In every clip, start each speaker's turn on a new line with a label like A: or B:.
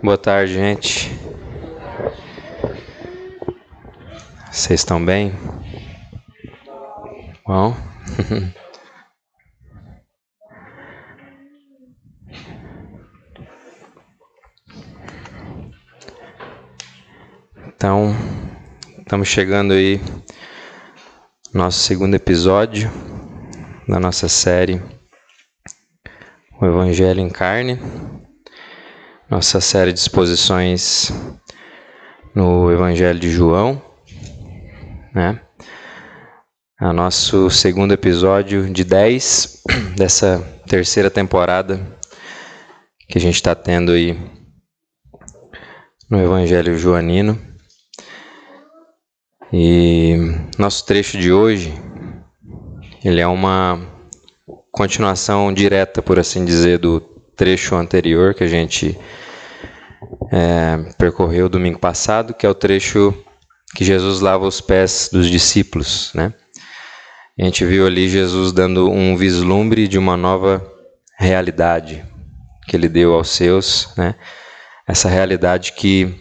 A: Boa tarde, gente. Vocês estão bem? Bom. Então, estamos chegando aí nosso segundo episódio da nossa série O Evangelho em Carne nossa série de exposições no Evangelho de João, né? É o nosso segundo episódio de 10 dessa terceira temporada que a gente está tendo aí no Evangelho Joanino. E nosso trecho de hoje, ele é uma continuação direta, por assim dizer, do trecho anterior que a gente é, percorreu domingo passado, que é o trecho que Jesus lava os pés dos discípulos, né? A gente viu ali Jesus dando um vislumbre de uma nova realidade que ele deu aos seus, né? Essa realidade que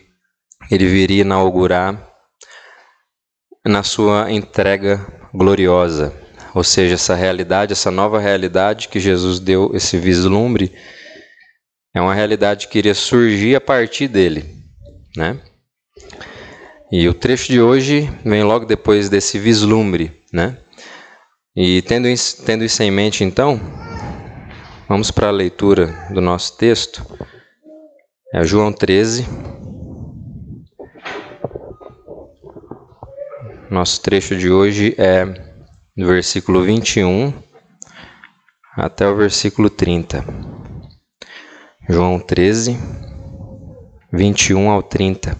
A: ele viria inaugurar na sua entrega gloriosa, ou seja, essa realidade, essa nova realidade que Jesus deu esse vislumbre é uma realidade que iria surgir a partir dele, né? E o trecho de hoje vem logo depois desse vislumbre, né? E tendo isso, tendo isso em mente, então, vamos para a leitura do nosso texto. É João 13. Nosso trecho de hoje é do versículo 21 até o versículo 30. João 13, 21 ao 30.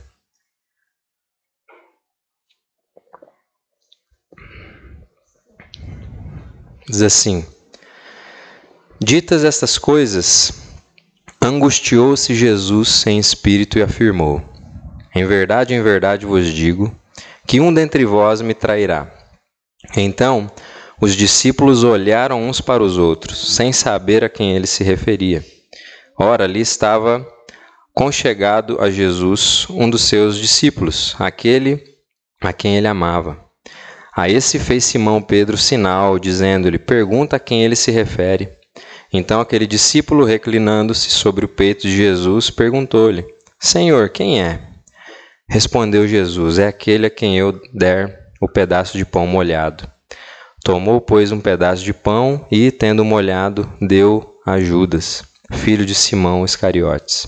A: Diz assim: Ditas estas coisas, angustiou-se Jesus em espírito e afirmou: Em verdade, em verdade vos digo, que um dentre vós me trairá. Então, os discípulos olharam uns para os outros, sem saber a quem ele se referia. Ora, ali estava conchegado a Jesus um dos seus discípulos, aquele a quem ele amava. A esse fez Simão Pedro sinal, dizendo-lhe: Pergunta a quem ele se refere. Então aquele discípulo, reclinando-se sobre o peito de Jesus, perguntou-lhe: Senhor, quem é? Respondeu Jesus: É aquele a quem eu der o pedaço de pão molhado. Tomou, pois, um pedaço de pão e, tendo molhado, deu a Judas filho de Simão Iscariotes.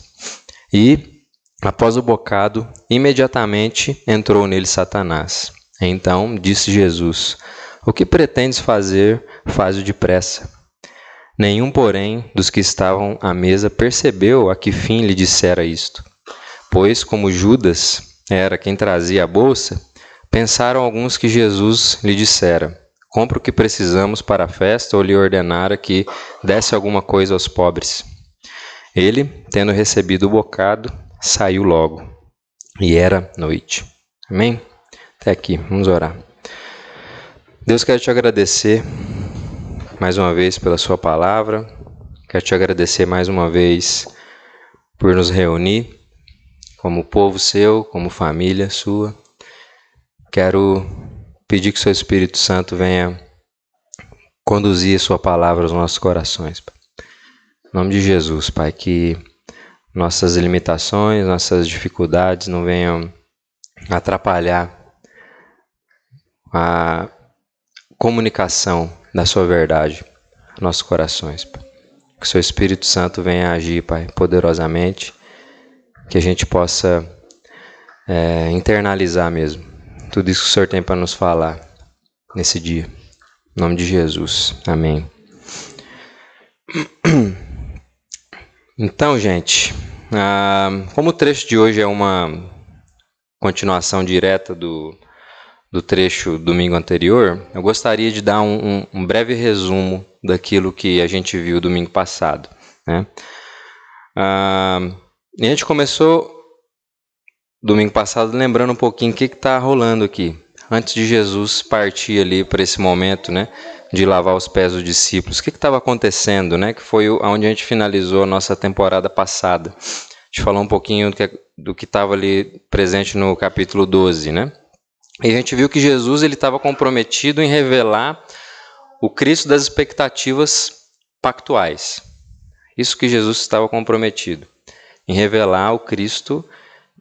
A: E, após o bocado, imediatamente entrou nele Satanás. Então disse Jesus: O que pretendes fazer, faz-o depressa. Nenhum, porém, dos que estavam à mesa percebeu a que fim lhe dissera isto. Pois, como Judas era quem trazia a bolsa, pensaram alguns que Jesus lhe dissera: Compre o que precisamos para a festa, ou lhe ordenara que desse alguma coisa aos pobres. Ele, tendo recebido o bocado, saiu logo, e era noite. Amém? Até aqui, vamos orar. Deus, quero te agradecer mais uma vez pela Sua palavra, quero te agradecer mais uma vez por nos reunir como povo seu, como família sua. Quero pedir que Seu Espírito Santo venha conduzir Sua palavra aos nossos corações. Em nome de Jesus, Pai, que nossas limitações, nossas dificuldades não venham atrapalhar a comunicação da Sua verdade nos nossos corações. Pai. Que Seu Espírito Santo venha agir, Pai, poderosamente, que a gente possa é, internalizar mesmo tudo isso que o Senhor tem para nos falar nesse dia. Em nome de Jesus. Amém. Então, gente, ah, como o trecho de hoje é uma continuação direta do, do trecho domingo anterior, eu gostaria de dar um, um, um breve resumo daquilo que a gente viu domingo passado. Né? Ah, a gente começou domingo passado lembrando um pouquinho o que está rolando aqui antes de Jesus partir ali para esse momento, né, de lavar os pés dos discípulos. O que estava acontecendo, né? Que foi onde a gente finalizou a nossa temporada passada. gente falou um pouquinho do que estava ali presente no capítulo 12, né? E a gente viu que Jesus ele estava comprometido em revelar o Cristo das expectativas pactuais. Isso que Jesus estava comprometido em revelar o Cristo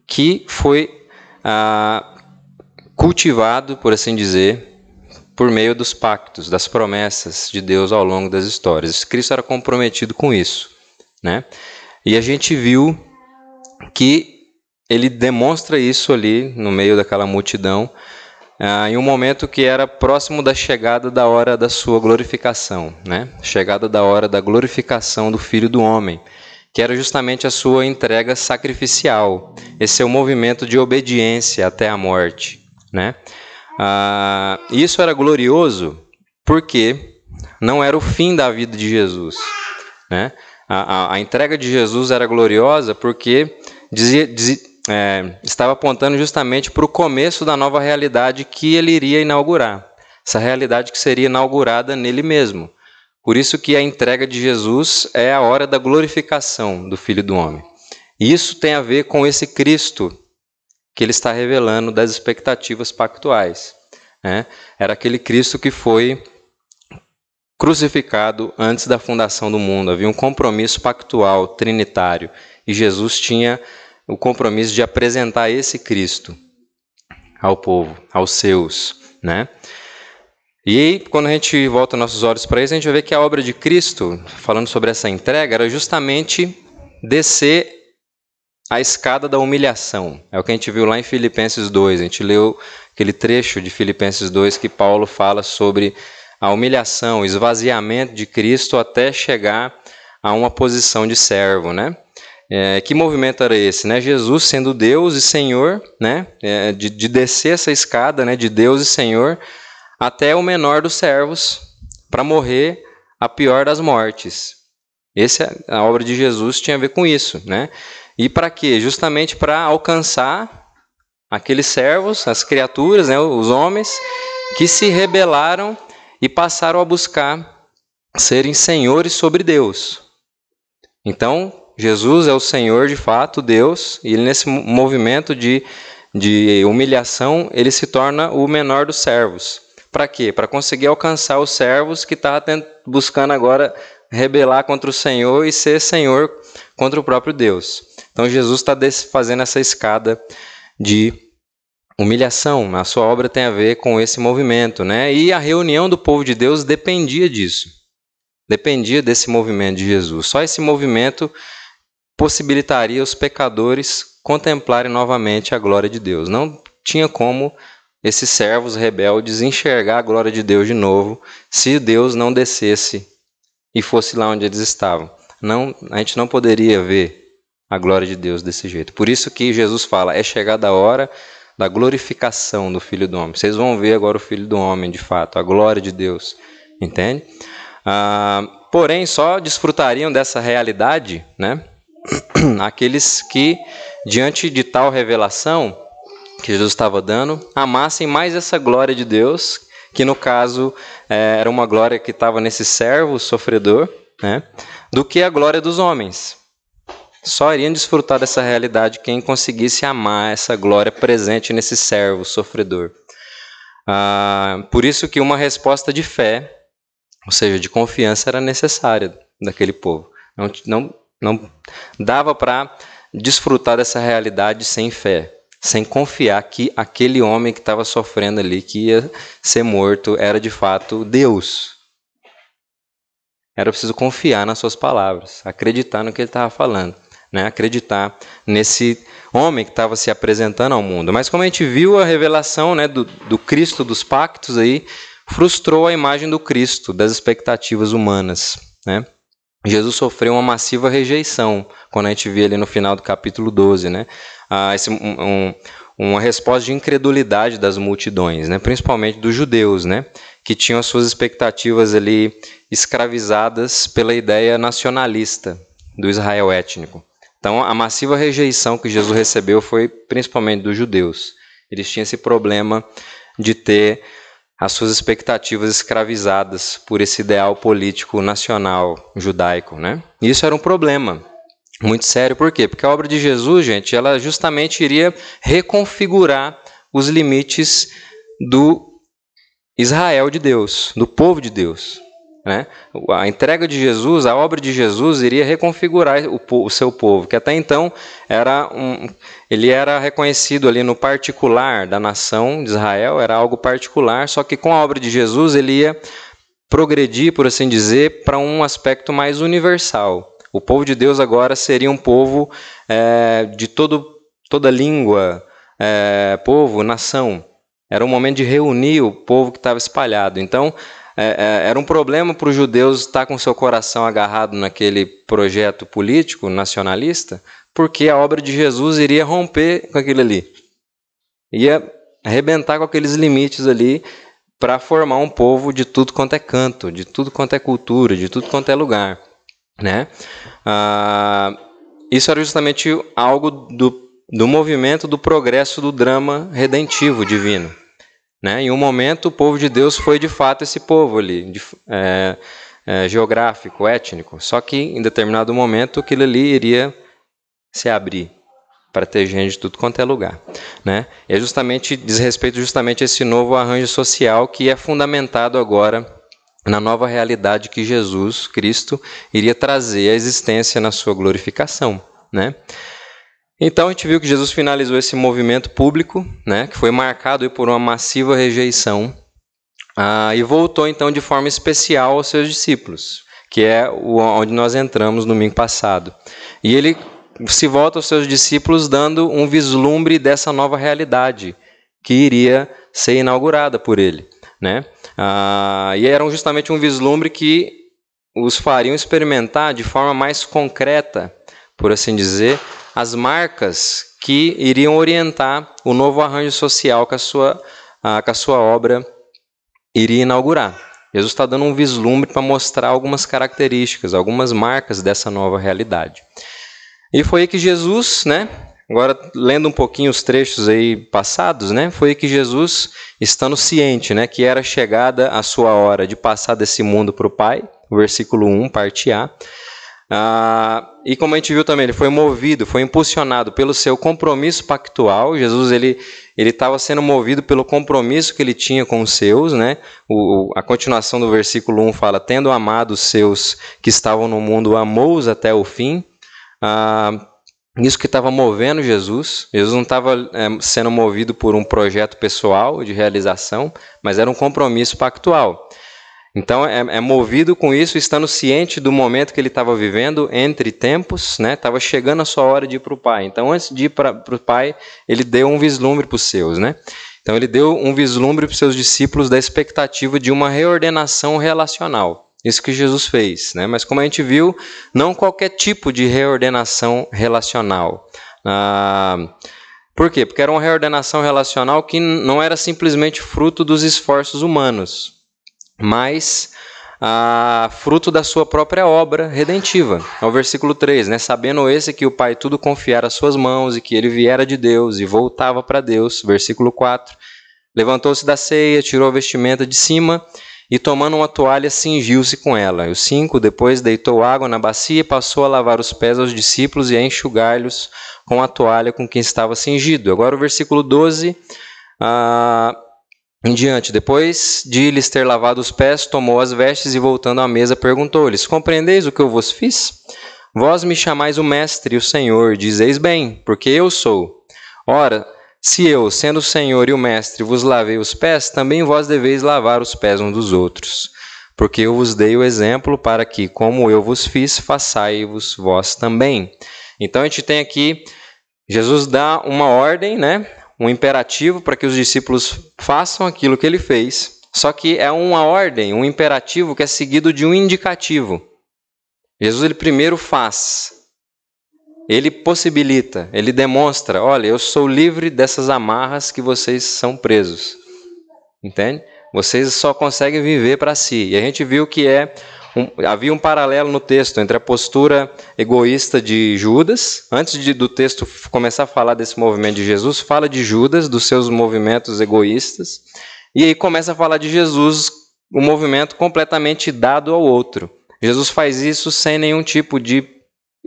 A: que foi ah, cultivado, por assim dizer, por meio dos pactos, das promessas de Deus ao longo das histórias. Cristo era comprometido com isso, né? E a gente viu que ele demonstra isso ali no meio daquela multidão, ah, em um momento que era próximo da chegada da hora da sua glorificação, né? Chegada da hora da glorificação do Filho do Homem, que era justamente a sua entrega sacrificial, esse seu movimento de obediência até a morte, né? Ah, isso era glorioso porque não era o fim da vida de Jesus, né? A, a, a entrega de Jesus era gloriosa porque dizia, dizia, é, estava apontando justamente para o começo da nova realidade que ele iria inaugurar. Essa realidade que seria inaugurada nele mesmo. Por isso que a entrega de Jesus é a hora da glorificação do Filho do Homem. E isso tem a ver com esse Cristo que ele está revelando das expectativas pactuais. Né? Era aquele Cristo que foi crucificado antes da fundação do mundo. Havia um compromisso pactual trinitário e Jesus tinha o compromisso de apresentar esse Cristo ao povo, aos seus, né? E aí, quando a gente volta nossos olhos para isso, a gente vai ver que a obra de Cristo, falando sobre essa entrega, era justamente descer a escada da humilhação. É o que a gente viu lá em Filipenses 2. A gente leu aquele trecho de Filipenses 2 que Paulo fala sobre a humilhação, o esvaziamento de Cristo até chegar a uma posição de servo, né? É, que movimento era esse? Né? Jesus sendo Deus e Senhor, né? É, de, de, descer essa escada né? de Deus e Senhor até o menor dos servos para morrer a pior das mortes. Essa a obra de Jesus tinha a ver com isso, né? E para quê? Justamente para alcançar aqueles servos, as criaturas, né? os homens que se rebelaram e passaram a buscar serem senhores sobre Deus. Então, Jesus é o Senhor de fato, Deus, e ele, nesse movimento de, de humilhação, ele se torna o menor dos servos. Para quê? Para conseguir alcançar os servos que estavam buscando agora rebelar contra o Senhor e ser Senhor contra o próprio Deus. Então Jesus está fazendo essa escada de humilhação. A sua obra tem a ver com esse movimento, né? E a reunião do povo de Deus dependia disso. Dependia desse movimento de Jesus. Só esse movimento possibilitaria os pecadores contemplarem novamente a glória de Deus. Não tinha como esses servos rebeldes enxergar a glória de Deus de novo se Deus não descesse e fosse lá onde eles estavam. Não, a gente não poderia ver a glória de Deus desse jeito. Por isso que Jesus fala: é chegada a hora da glorificação do Filho do Homem. Vocês vão ver agora o Filho do Homem, de fato, a glória de Deus. Entende? Ah, porém, só desfrutariam dessa realidade, né? aqueles que, diante de tal revelação que Jesus estava dando, amassem mais essa glória de Deus, que no caso é, era uma glória que estava nesse servo sofredor, né, do que a glória dos homens. Só iriam desfrutar dessa realidade quem conseguisse amar essa glória presente nesse servo sofredor. Ah, por isso que uma resposta de fé, ou seja, de confiança, era necessária daquele povo. Não, não não dava para desfrutar dessa realidade sem fé, sem confiar que aquele homem que estava sofrendo ali, que ia ser morto, era de fato Deus. Era preciso confiar nas suas palavras, acreditar no que ele estava falando, né? acreditar nesse homem que estava se apresentando ao mundo. Mas como a gente viu, a revelação né, do, do Cristo dos pactos aí frustrou a imagem do Cristo, das expectativas humanas. Né? Jesus sofreu uma massiva rejeição, quando a gente vê ali no final do capítulo 12, né? Ah, esse, um, uma resposta de incredulidade das multidões, né? principalmente dos judeus, né? que tinham as suas expectativas ali escravizadas pela ideia nacionalista do Israel étnico. Então, a massiva rejeição que Jesus recebeu foi principalmente dos judeus. Eles tinham esse problema de ter as suas expectativas escravizadas por esse ideal político nacional judaico. Né? Isso era um problema. muito sério. Por quê? Porque a obra de Jesus, gente, ela justamente iria reconfigurar os limites do Israel de Deus, do povo de Deus. Né? A entrega de Jesus, a obra de Jesus, iria reconfigurar o, o, seu povo, que até então era um, ele era reconhecido ali no particular da nação de Israel, era algo particular, só que com a obra de Jesus ele ia progredir, por assim dizer, para um aspecto mais universal. O povo de Deus agora seria um povo é, de todo, toda língua, é, povo, nação. Era um momento de reunir o povo que estava espalhado. Então, é, é, era um problema para os judeus estar com seu coração agarrado naquele projeto político nacionalista, porque a obra de Jesus iria romper com aquilo ali. Ia arrebentar com aqueles limites ali para formar um povo de tudo quanto é canto, de tudo quanto é cultura, de tudo quanto é lugar. Né? Ah, isso era justamente algo do, do movimento do progresso do drama redentivo divino. Né? Em um momento, o povo de Deus foi de fato esse povo ali, de, é, é, geográfico, étnico. Só que em determinado momento, aquilo ali iria se abrir para ter gente de tudo quanto é lugar. Né? E é justamente, diz respeito justamente a esse novo arranjo social que é fundamentado agora na nova realidade que Jesus Cristo iria trazer à existência na sua glorificação. Né? Então a gente viu que Jesus finalizou esse movimento público, né, que foi marcado por uma massiva rejeição, ah, e voltou então de forma especial aos seus discípulos, que é onde nós entramos no domingo passado. E ele se volta aos seus discípulos dando um vislumbre dessa nova realidade que iria ser inaugurada por ele. Né? Ah, e era justamente um vislumbre que os fariam experimentar de forma mais concreta, por assim dizer, as marcas que iriam orientar o novo arranjo social que a sua, a, que a sua obra iria inaugurar. Jesus está dando um vislumbre para mostrar algumas características, algumas marcas dessa nova realidade. E foi aí que Jesus, né, agora lendo um pouquinho os trechos aí passados, né, foi aí que Jesus, estando ciente, né, que era chegada a sua hora de passar desse mundo para o Pai, versículo 1, parte A, ah, e como a gente viu também, ele foi movido, foi impulsionado pelo seu compromisso pactual. Jesus ele ele estava sendo movido pelo compromisso que ele tinha com os seus, né? O, a continuação do versículo 1 fala: "Tendo amado os seus que estavam no mundo, amou-os até o fim". Ah, isso que estava movendo Jesus. Jesus não estava é, sendo movido por um projeto pessoal de realização, mas era um compromisso pactual. Então é, é, movido com isso, estando ciente do momento que ele estava vivendo entre tempos, né? Estava chegando a sua hora de ir para o Pai. Então antes de ir para o Pai, ele deu um vislumbre para os seus, né? Então ele deu um vislumbre para os seus discípulos da expectativa de uma reordenação relacional. Isso que Jesus fez, né? Mas como a gente viu, não qualquer tipo de reordenação relacional. Ah, por quê? Porque era uma reordenação relacional que não era simplesmente fruto dos esforços humanos, mas ah, fruto da sua própria obra redentiva. É o versículo 3, né? Sabendo esse que o Pai tudo confiara às suas mãos e que ele viera de Deus e voltava para Deus. Versículo 4. Levantou-se da ceia, tirou a vestimenta de cima e, tomando uma toalha, cingiu-se com ela. O 5. Depois deitou água na bacia e passou a lavar os pés aos discípulos e a enxugar-lhes com a toalha com que estava cingido. Agora o versículo 12. Ah, em diante, depois de lhes ter lavado os pés, tomou as vestes e, voltando à mesa, perguntou-lhes: Compreendeis o que eu vos fiz? Vós me chamais o Mestre e o Senhor, dizeis bem, porque eu sou. Ora, se eu, sendo o Senhor e o Mestre, vos lavei os pés, também vós deveis lavar os pés uns dos outros. Porque eu vos dei o exemplo para que, como eu vos fiz, façai-vos vós também. Então a gente tem aqui, Jesus dá uma ordem, né? Um imperativo para que os discípulos façam aquilo que ele fez. Só que é uma ordem, um imperativo que é seguido de um indicativo. Jesus ele primeiro faz. Ele possibilita, ele demonstra, olha, eu sou livre dessas amarras que vocês são presos. Entende? Vocês só conseguem viver para si. E a gente viu que é havia um paralelo no texto entre a postura egoísta de Judas, antes de, do texto começar a falar desse movimento de Jesus, fala de Judas, dos seus movimentos egoístas, e aí começa a falar de Jesus, um movimento completamente dado ao outro. Jesus faz isso sem nenhum tipo de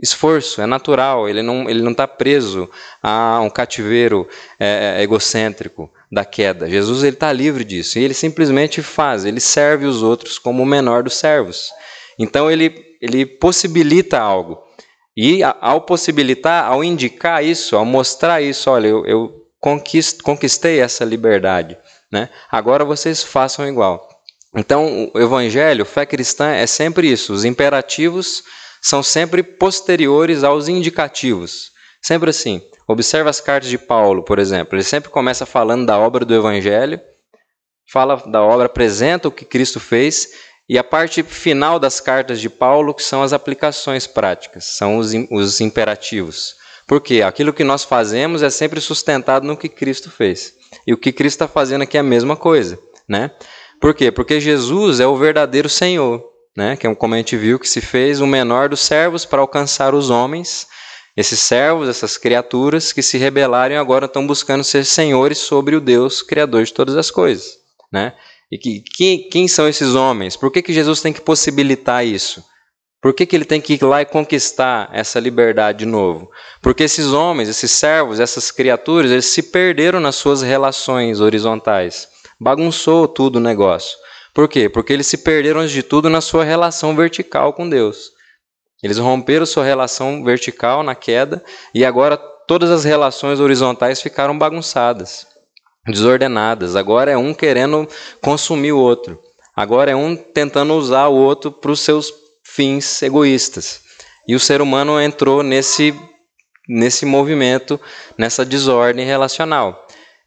A: esforço, é natural, ele não ele não está preso a um cativeiro é, é, egocêntrico da queda. Jesus ele está livre disso e ele simplesmente faz, ele serve os outros como o menor dos servos. Então ele ele possibilita algo e ao possibilitar, ao indicar isso, ao mostrar isso, olha, eu, eu conquistei essa liberdade, né? Agora vocês façam igual. Então, o evangelho, fé cristã é sempre isso, os imperativos são sempre posteriores aos indicativos. Sempre assim. Observa as cartas de Paulo, por exemplo. Ele sempre começa falando da obra do Evangelho, fala da obra, apresenta o que Cristo fez, e a parte final das cartas de Paulo, que são as aplicações práticas, são os, os imperativos. Porque aquilo que nós fazemos é sempre sustentado no que Cristo fez. E o que Cristo está fazendo aqui é a mesma coisa. Né? Por quê? Porque Jesus é o verdadeiro Senhor né, que é como a gente viu, que se fez o menor dos servos para alcançar os homens. Esses servos, essas criaturas que se rebelaram e agora estão buscando ser senhores sobre o Deus criador de todas as coisas. Né? E que, que, quem são esses homens? Por que, que Jesus tem que possibilitar isso? Por que, que ele tem que ir lá e conquistar essa liberdade de novo? Porque esses homens, esses servos, essas criaturas, eles se perderam nas suas relações horizontais. Bagunçou tudo o negócio. Por quê? Porque eles se perderam, antes de tudo, na sua relação vertical com Deus. Eles romperam sua relação vertical na queda e agora todas as relações horizontais ficaram bagunçadas, desordenadas. Agora é um querendo consumir o outro. Agora é um tentando usar o outro para os seus fins egoístas. E o ser humano entrou nesse, nesse movimento, nessa desordem relacional.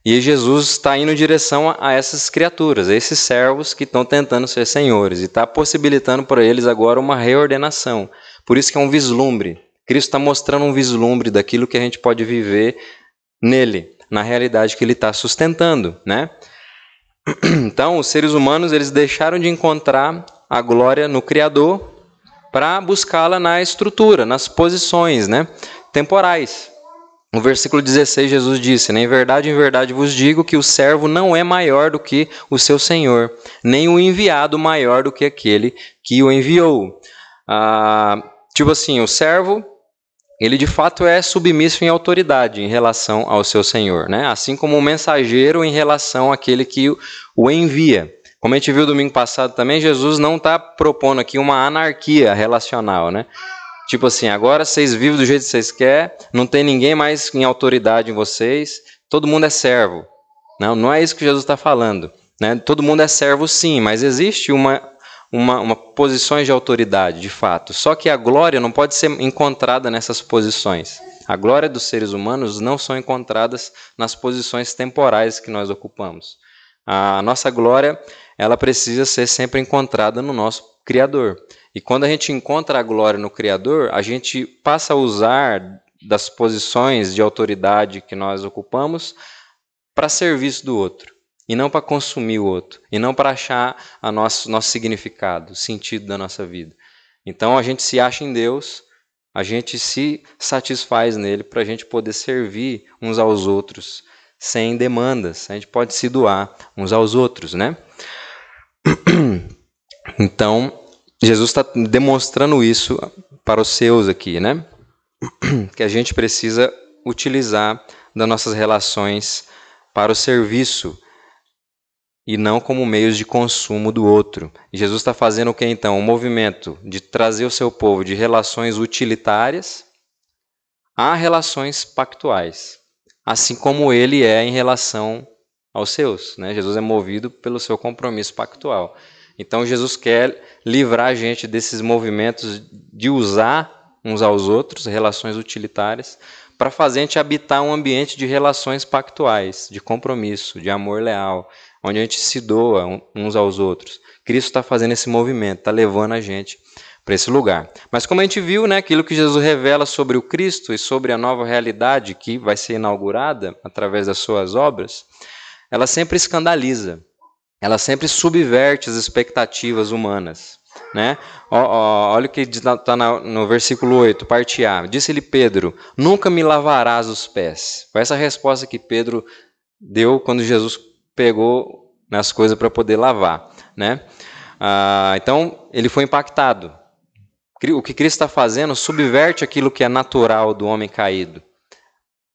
A: E Jesus está indo em direção a essas criaturas, a esses servos que estão tentando ser senhores, e está possibilitando para eles agora uma reordenação. Por isso que é um vislumbre. Cristo está mostrando um vislumbre daquilo que a gente pode viver nele, na realidade que ele está sustentando, né? Então, os seres humanos eles deixaram de encontrar a glória no Criador para buscá-la na estrutura, nas posições, né? Temporais. No versículo 16, Jesus disse: Em verdade, em verdade vos digo que o servo não é maior do que o seu senhor, nem o enviado maior do que aquele que o enviou. Ah, tipo assim, o servo, ele de fato é submisso em autoridade em relação ao seu senhor, né? assim como o mensageiro em relação àquele que o envia. Como a gente viu domingo passado também, Jesus não está propondo aqui uma anarquia relacional, né? Tipo assim, agora vocês vivem do jeito que vocês querem, não tem ninguém mais em autoridade em vocês, todo mundo é servo. Não, não é isso que Jesus está falando. Né? Todo mundo é servo sim, mas existe uma, uma, uma posições de autoridade, de fato. Só que a glória não pode ser encontrada nessas posições. A glória dos seres humanos não são encontradas nas posições temporais que nós ocupamos. A nossa glória, ela precisa ser sempre encontrada no nosso Criador. E quando a gente encontra a glória no Criador, a gente passa a usar das posições de autoridade que nós ocupamos para serviço do outro, e não para consumir o outro, e não para achar a nosso, nosso significado, o sentido da nossa vida. Então a gente se acha em Deus, a gente se satisfaz nele para a gente poder servir uns aos outros sem demandas. A gente pode se doar uns aos outros, né? Então, Jesus está demonstrando isso para os seus aqui, né? Que a gente precisa utilizar das nossas relações para o serviço e não como meios de consumo do outro. Jesus está fazendo o que então? Um movimento de trazer o seu povo de relações utilitárias a relações pactuais, assim como ele é em relação aos seus. Né? Jesus é movido pelo seu compromisso pactual. Então Jesus quer livrar a gente desses movimentos de usar uns aos outros, relações utilitárias, para fazer a gente habitar um ambiente de relações pactuais, de compromisso, de amor leal, onde a gente se doa uns aos outros. Cristo está fazendo esse movimento, está levando a gente para esse lugar. Mas como a gente viu, né, aquilo que Jesus revela sobre o Cristo e sobre a nova realidade que vai ser inaugurada através das suas obras, ela sempre escandaliza ela sempre subverte as expectativas humanas. Né? Ó, ó, olha o que está no versículo 8, parte A. Disse-lhe Pedro: Nunca me lavarás os pés. Foi essa resposta que Pedro deu quando Jesus pegou nas coisas para poder lavar. Né? Ah, então, ele foi impactado. o que Cristo está fazendo subverte aquilo que é natural do homem caído.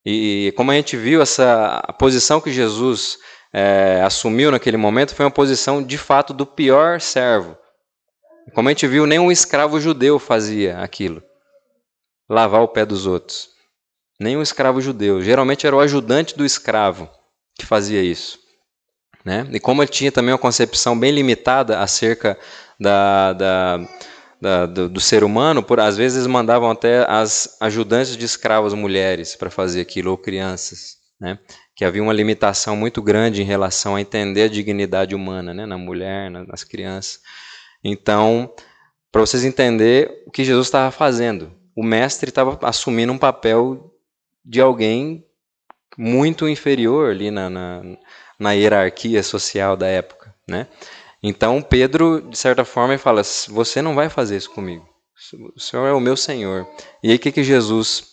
A: E como a gente viu, essa a posição que Jesus é, assumiu naquele momento foi uma posição de fato do pior servo. Como a gente viu, nenhum escravo judeu fazia aquilo lavar o pé dos outros. Nenhum escravo judeu. Geralmente era o ajudante do escravo que fazia isso. Né? E como ele tinha também uma concepção bem limitada acerca da, da, da, do, do, ser humano, por às vezes mandavam até as ajudantes de escravos mulheres para fazer aquilo, ou crianças, né? que havia uma limitação muito grande em relação a entender a dignidade humana né? na mulher, nas crianças. Então, para vocês entenderem o que Jesus estava fazendo, o mestre estava assumindo um papel de alguém muito inferior ali na, na, na hierarquia social da época, né? Então Pedro, de certa forma, fala: Você não vai fazer isso comigo. O Senhor é o meu Senhor. E aí o que, que Jesus,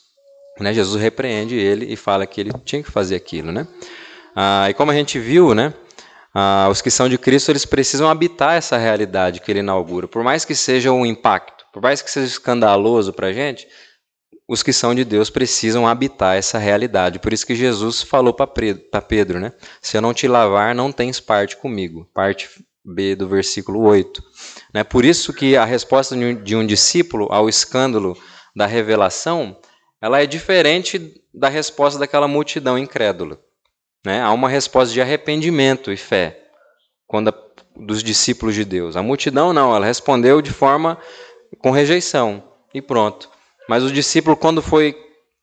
A: né? Jesus repreende ele e fala que ele tinha que fazer aquilo, né? Ah, e como a gente viu, né? Ah, os que são de Cristo eles precisam habitar essa realidade que ele inaugura, por mais que seja um impacto, por mais que seja escandaloso para a gente, os que são de Deus precisam habitar essa realidade. Por isso que Jesus falou para Pedro, né? Se eu não te lavar, não tens parte comigo. Parte B do versículo 8. Né? Por isso que a resposta de um discípulo ao escândalo da revelação, ela é diferente da resposta daquela multidão incrédula. Né? Há uma resposta de arrependimento e fé quando a, dos discípulos de Deus. A multidão não, ela respondeu de forma com rejeição e pronto. Mas o discípulo, quando foi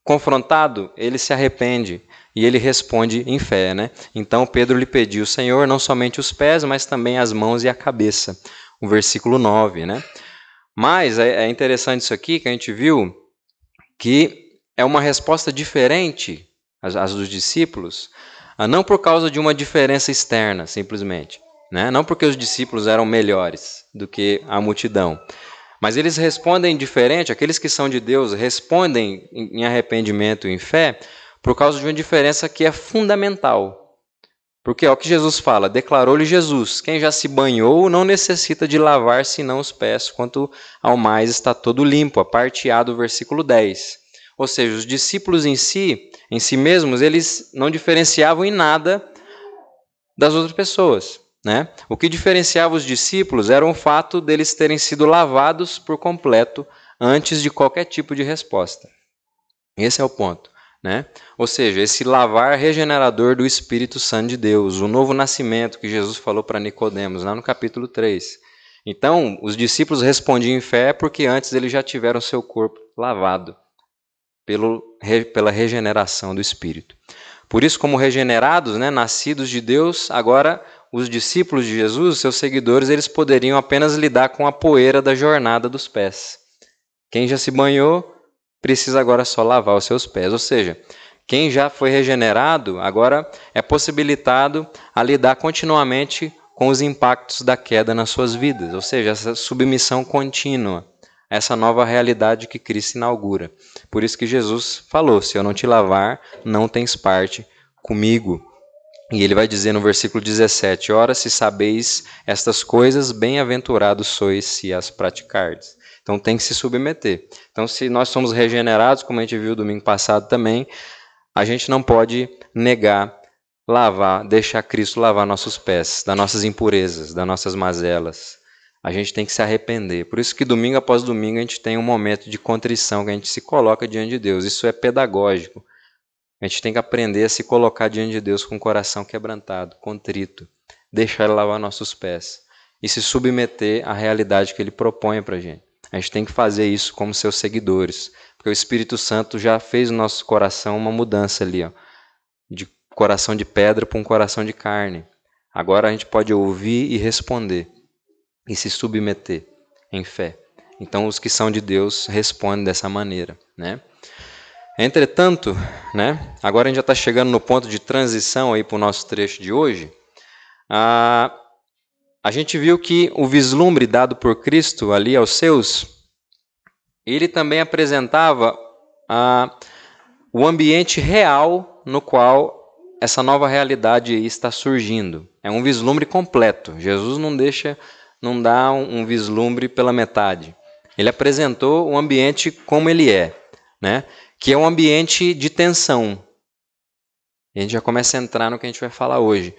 A: confrontado, ele se arrepende e ele responde em fé, né? Então Pedro lhe pediu, Senhor, não somente os pés, mas também as mãos e a cabeça. O versículo 9, né? Mas é, é interessante isso aqui que a gente viu que é uma resposta diferente às, dos discípulos, ah, não por causa de uma diferença externa, simplesmente, né? Não porque os discípulos eram melhores do que a multidão, mas eles respondem diferente, aqueles que são de Deus respondem em arrependimento e em fé, por causa de uma diferença que é fundamental. Porque é o que Jesus fala, declarou-lhe Jesus: quem já se banhou não necessita de lavar senão os pés, quanto ao mais está todo limpo, a parte A do versículo 10. Ou seja, os discípulos em si, em si mesmos, eles não diferenciavam em nada das outras pessoas. Né? O que diferenciava os discípulos era o fato deles terem sido lavados por completo antes de qualquer tipo de resposta. Esse é o ponto. Né? Ou seja, esse lavar regenerador do Espírito Santo de Deus, o novo nascimento que Jesus falou para Nicodemos, lá no capítulo 3. Então, os discípulos respondiam em fé porque antes eles já tiveram seu corpo lavado pelo, pela regeneração do Espírito. Por isso, como regenerados, né, nascidos de Deus, agora os discípulos de Jesus, seus seguidores, eles poderiam apenas lidar com a poeira da jornada dos pés. Quem já se banhou precisa agora só lavar os seus pés. Ou seja, quem já foi regenerado agora é possibilitado a lidar continuamente com os impactos da queda nas suas vidas, ou seja, essa submissão contínua, essa nova realidade que Cristo inaugura. Por isso que Jesus falou: Se eu não te lavar, não tens parte comigo. E ele vai dizer no versículo 17: Ora, se sabeis estas coisas, bem-aventurados sois se as praticardes. Então tem que se submeter. Então, se nós somos regenerados, como a gente viu domingo passado também, a gente não pode negar, lavar, deixar Cristo lavar nossos pés, das nossas impurezas, das nossas mazelas. A gente tem que se arrepender. Por isso que domingo após domingo a gente tem um momento de contrição que a gente se coloca diante de Deus. Isso é pedagógico. A gente tem que aprender a se colocar diante de Deus com o coração quebrantado, contrito, deixar Ele lavar nossos pés e se submeter à realidade que Ele propõe para a gente. A gente tem que fazer isso como seus seguidores, porque o Espírito Santo já fez no nosso coração uma mudança ali, ó, de coração de pedra para um coração de carne. Agora a gente pode ouvir e responder e se submeter em fé. Então os que são de Deus respondem dessa maneira, né? Entretanto, né, agora a gente já está chegando no ponto de transição aí para o nosso trecho de hoje. Ah, a gente viu que o vislumbre dado por Cristo ali aos seus, ele também apresentava ah, o ambiente real no qual essa nova realidade está surgindo. É um vislumbre completo. Jesus não deixa, não dá um, um vislumbre pela metade. Ele apresentou o ambiente como ele é, né? que é um ambiente de tensão. a gente já começa a entrar no que a gente vai falar hoje.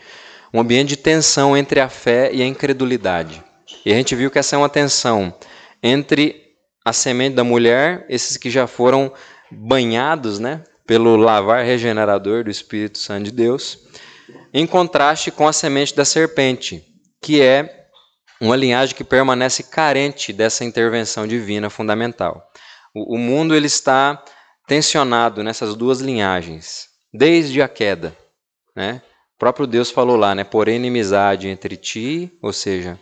A: Um ambiente de tensão entre a fé e a incredulidade. E a gente viu que essa é uma tensão entre a semente da mulher, esses que já foram banhados né, pelo lavar regenerador do Espírito Santo de Deus, em contraste com a semente da serpente, que é uma linhagem que permanece carente dessa intervenção divina fundamental. O, o mundo ele está tensionado nessas duas linhagens, desde a queda. Né? O próprio Deus falou lá, né? porém inimizade entre ti, ou seja,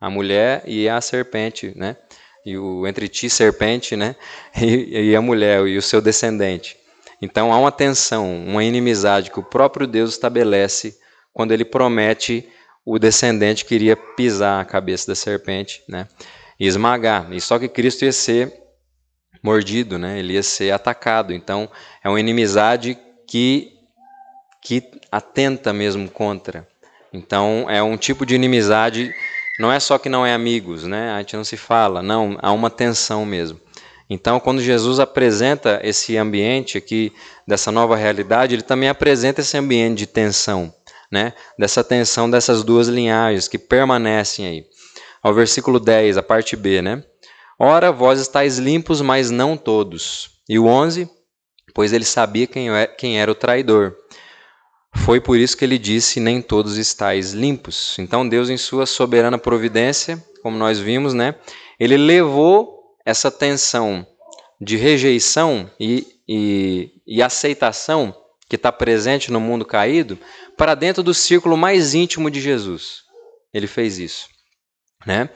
A: a mulher e a serpente, né? e o entre ti serpente, né, e, e, a mulher e o seu descendente. Então há uma tensão, uma inimizade que o próprio Deus estabelece quando ele promete o descendente que iria pisar a cabeça da serpente, né, e esmagar. E só que Cristo ia ser mordido, né, ele ia ser atacado. Então é uma inimizade que que atenta mesmo contra. Então é um tipo de inimizade não é só que não é amigos, né? A gente não se fala, não, há uma tensão mesmo. Então, quando Jesus apresenta esse ambiente aqui dessa nova realidade, ele também apresenta esse ambiente de tensão, né? Dessa tensão dessas duas linhagens que permanecem aí. Ao versículo 10, a parte B, né? Ora, vós estáis limpos, mas não todos. E o 11, pois ele sabia é, quem era o traidor. Foi por isso que ele disse: Nem todos estáis limpos. Então, Deus, em sua soberana providência, como nós vimos, né, ele levou essa tensão de rejeição e, e, e aceitação que está presente no mundo caído para dentro do círculo mais íntimo de Jesus. Ele fez isso. Né?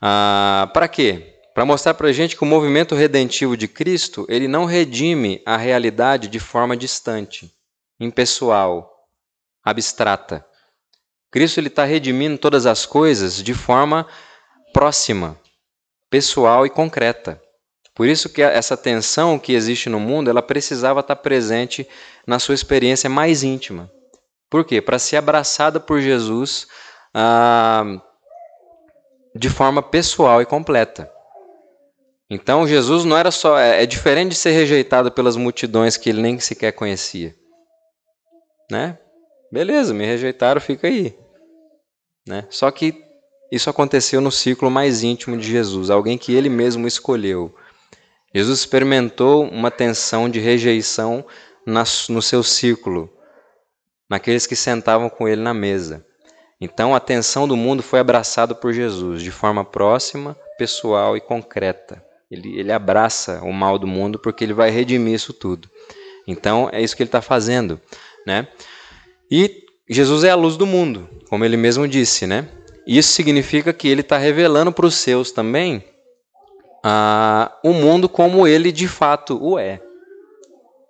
A: Ah, para quê? Para mostrar para a gente que o movimento redentivo de Cristo ele não redime a realidade de forma distante, impessoal, abstrata. Cristo está redimindo todas as coisas de forma próxima, pessoal e concreta. Por isso que essa tensão que existe no mundo, ela precisava estar presente na sua experiência mais íntima. Por quê? Para ser abraçada por Jesus ah, de forma pessoal e completa. Então Jesus não era só é, é diferente de ser rejeitado pelas multidões que ele nem sequer conhecia, né? Beleza, me rejeitaram, fica aí. Né? Só que isso aconteceu no ciclo mais íntimo de Jesus, alguém que ele mesmo escolheu. Jesus experimentou uma tensão de rejeição no seu círculo, naqueles que sentavam com ele na mesa. Então a tensão do mundo foi abraçada por Jesus de forma próxima, pessoal e concreta. Ele, ele abraça o mal do mundo porque ele vai redimir isso tudo. Então é isso que ele está fazendo, né? E Jesus é a luz do mundo, como ele mesmo disse, né? Isso significa que ele está revelando para os seus também ah, o mundo como ele de fato o é.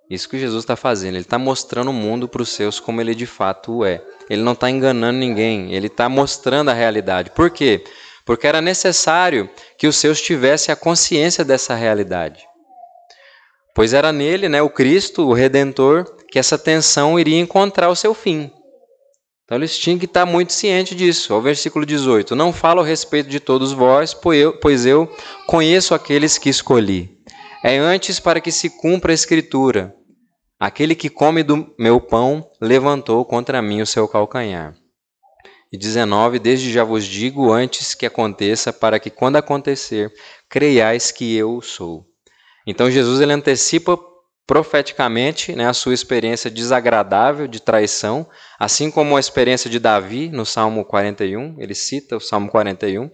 A: Isso que Jesus está fazendo, ele está mostrando o mundo para os seus como ele de fato o é. Ele não está enganando ninguém, ele está mostrando a realidade. Por quê? Porque era necessário que os seus tivessem a consciência dessa realidade. Pois era nele, né, o Cristo, o Redentor, que essa tensão iria encontrar o seu fim. Então eles tinham que estar muito cientes disso. O versículo 18: Não falo a respeito de todos vós, pois eu conheço aqueles que escolhi. É antes para que se cumpra a Escritura: Aquele que come do meu pão levantou contra mim o seu calcanhar. E 19: Desde já vos digo antes que aconteça, para que quando acontecer, creiais que eu sou. Então Jesus ele antecipa profeticamente né, a sua experiência desagradável de traição, assim como a experiência de Davi no Salmo 41, ele cita o Salmo 41,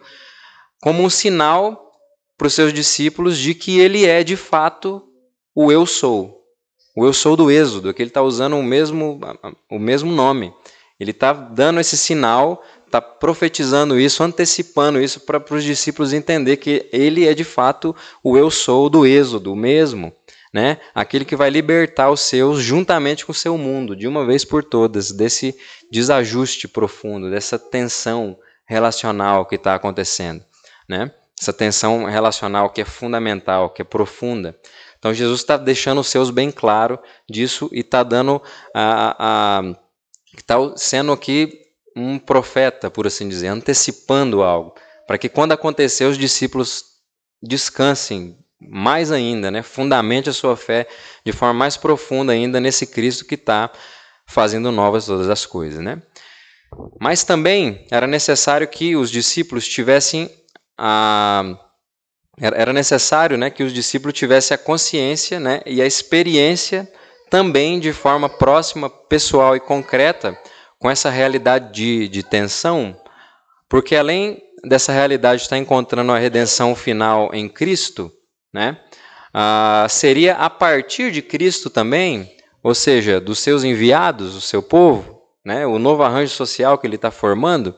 A: como um sinal para os seus discípulos de que ele é de fato o eu sou, o eu sou do Êxodo, que ele está usando o mesmo, o mesmo nome. Ele está dando esse sinal, está profetizando isso, antecipando isso para os discípulos entender que ele é de fato o eu sou do Êxodo, mesmo, né? Aquele que vai libertar os seus juntamente com o seu mundo, de uma vez por todas, desse desajuste profundo, dessa tensão relacional que está acontecendo, né? Essa tensão relacional que é fundamental, que é profunda. Então Jesus está deixando os seus bem claro disso e está dando a, a está sendo aqui um profeta, por assim dizer, antecipando algo, para que quando acontecer os discípulos descansem mais ainda, né? fundamente a sua fé de forma mais profunda ainda nesse Cristo que está fazendo novas todas as coisas. Né? Mas também era necessário que os discípulos tivessem a. Era necessário né, que os discípulos tivessem a consciência né, e a experiência também de forma próxima, pessoal e concreta com essa realidade de, de tensão, porque além dessa realidade de estar encontrando a redenção final em Cristo, né, ah, seria a partir de Cristo também, ou seja, dos seus enviados, o seu povo, né, o novo arranjo social que ele está formando,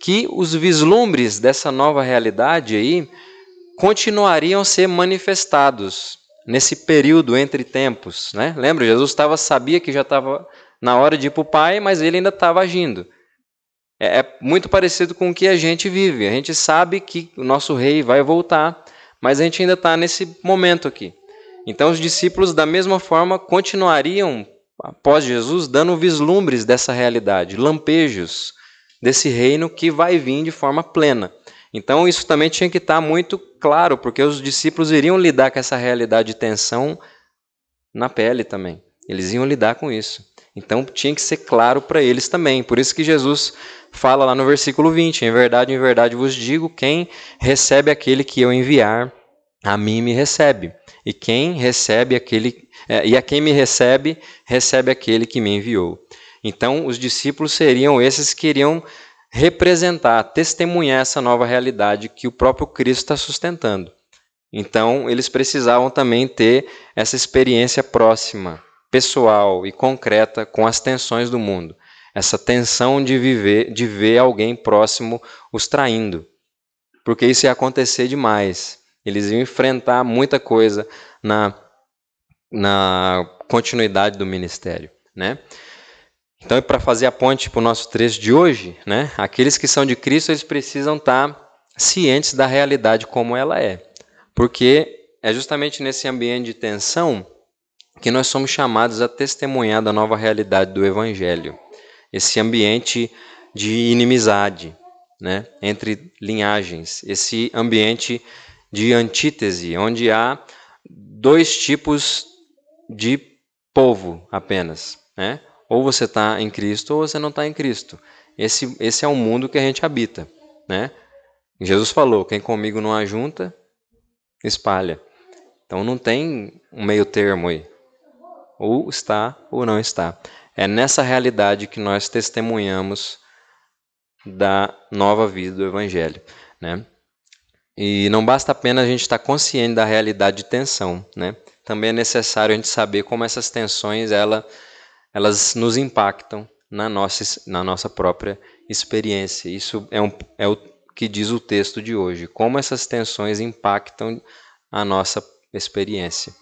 A: que os vislumbres dessa nova realidade aí continuariam a ser manifestados nesse período entre tempos. Né? Lembra, Jesus estava sabia que já estava na hora de ir para o Pai, mas ele ainda estava agindo. É, é muito parecido com o que a gente vive. A gente sabe que o nosso rei vai voltar, mas a gente ainda está nesse momento aqui. Então, os discípulos, da mesma forma, continuariam, após Jesus, dando vislumbres dessa realidade, lampejos desse reino que vai vir de forma plena. Então, isso também tinha que estar tá muito claro, porque os discípulos iriam lidar com essa realidade de tensão na pele também. Eles iam lidar com isso. Então tinha que ser claro para eles também. Por isso que Jesus fala lá no versículo 20: Em verdade, em verdade vos digo: quem recebe aquele que eu enviar, a mim me recebe. E quem recebe aquele é, e a quem me recebe, recebe aquele que me enviou. Então, os discípulos seriam esses que iriam representar, testemunhar essa nova realidade que o próprio Cristo está sustentando. Então, eles precisavam também ter essa experiência próxima pessoal e concreta com as tensões do mundo. Essa tensão de viver, de ver alguém próximo os traindo. Porque isso ia acontecer demais. Eles iam enfrentar muita coisa na, na continuidade do ministério, né? Então, para fazer a ponte para o nosso trecho de hoje, né, aqueles que são de Cristo, eles precisam estar cientes da realidade como ela é. Porque é justamente nesse ambiente de tensão que nós somos chamados a testemunhar da nova realidade do Evangelho. Esse ambiente de inimizade né, entre linhagens, esse ambiente de antítese, onde há dois tipos de povo apenas. Né? Ou você está em Cristo ou você não está em Cristo. Esse, esse é o mundo que a gente habita. Né? Jesus falou: quem comigo não ajunta, espalha. Então não tem um meio termo aí ou está ou não está. É nessa realidade que nós testemunhamos da nova vida do Evangelho. Né? E não basta apenas a gente estar consciente da realidade de tensão. Né? Também é necessário a gente saber como essas tensões ela, elas nos impactam na nossa, na nossa própria experiência. Isso é, um, é o que diz o texto de hoje. Como essas tensões impactam a nossa experiência.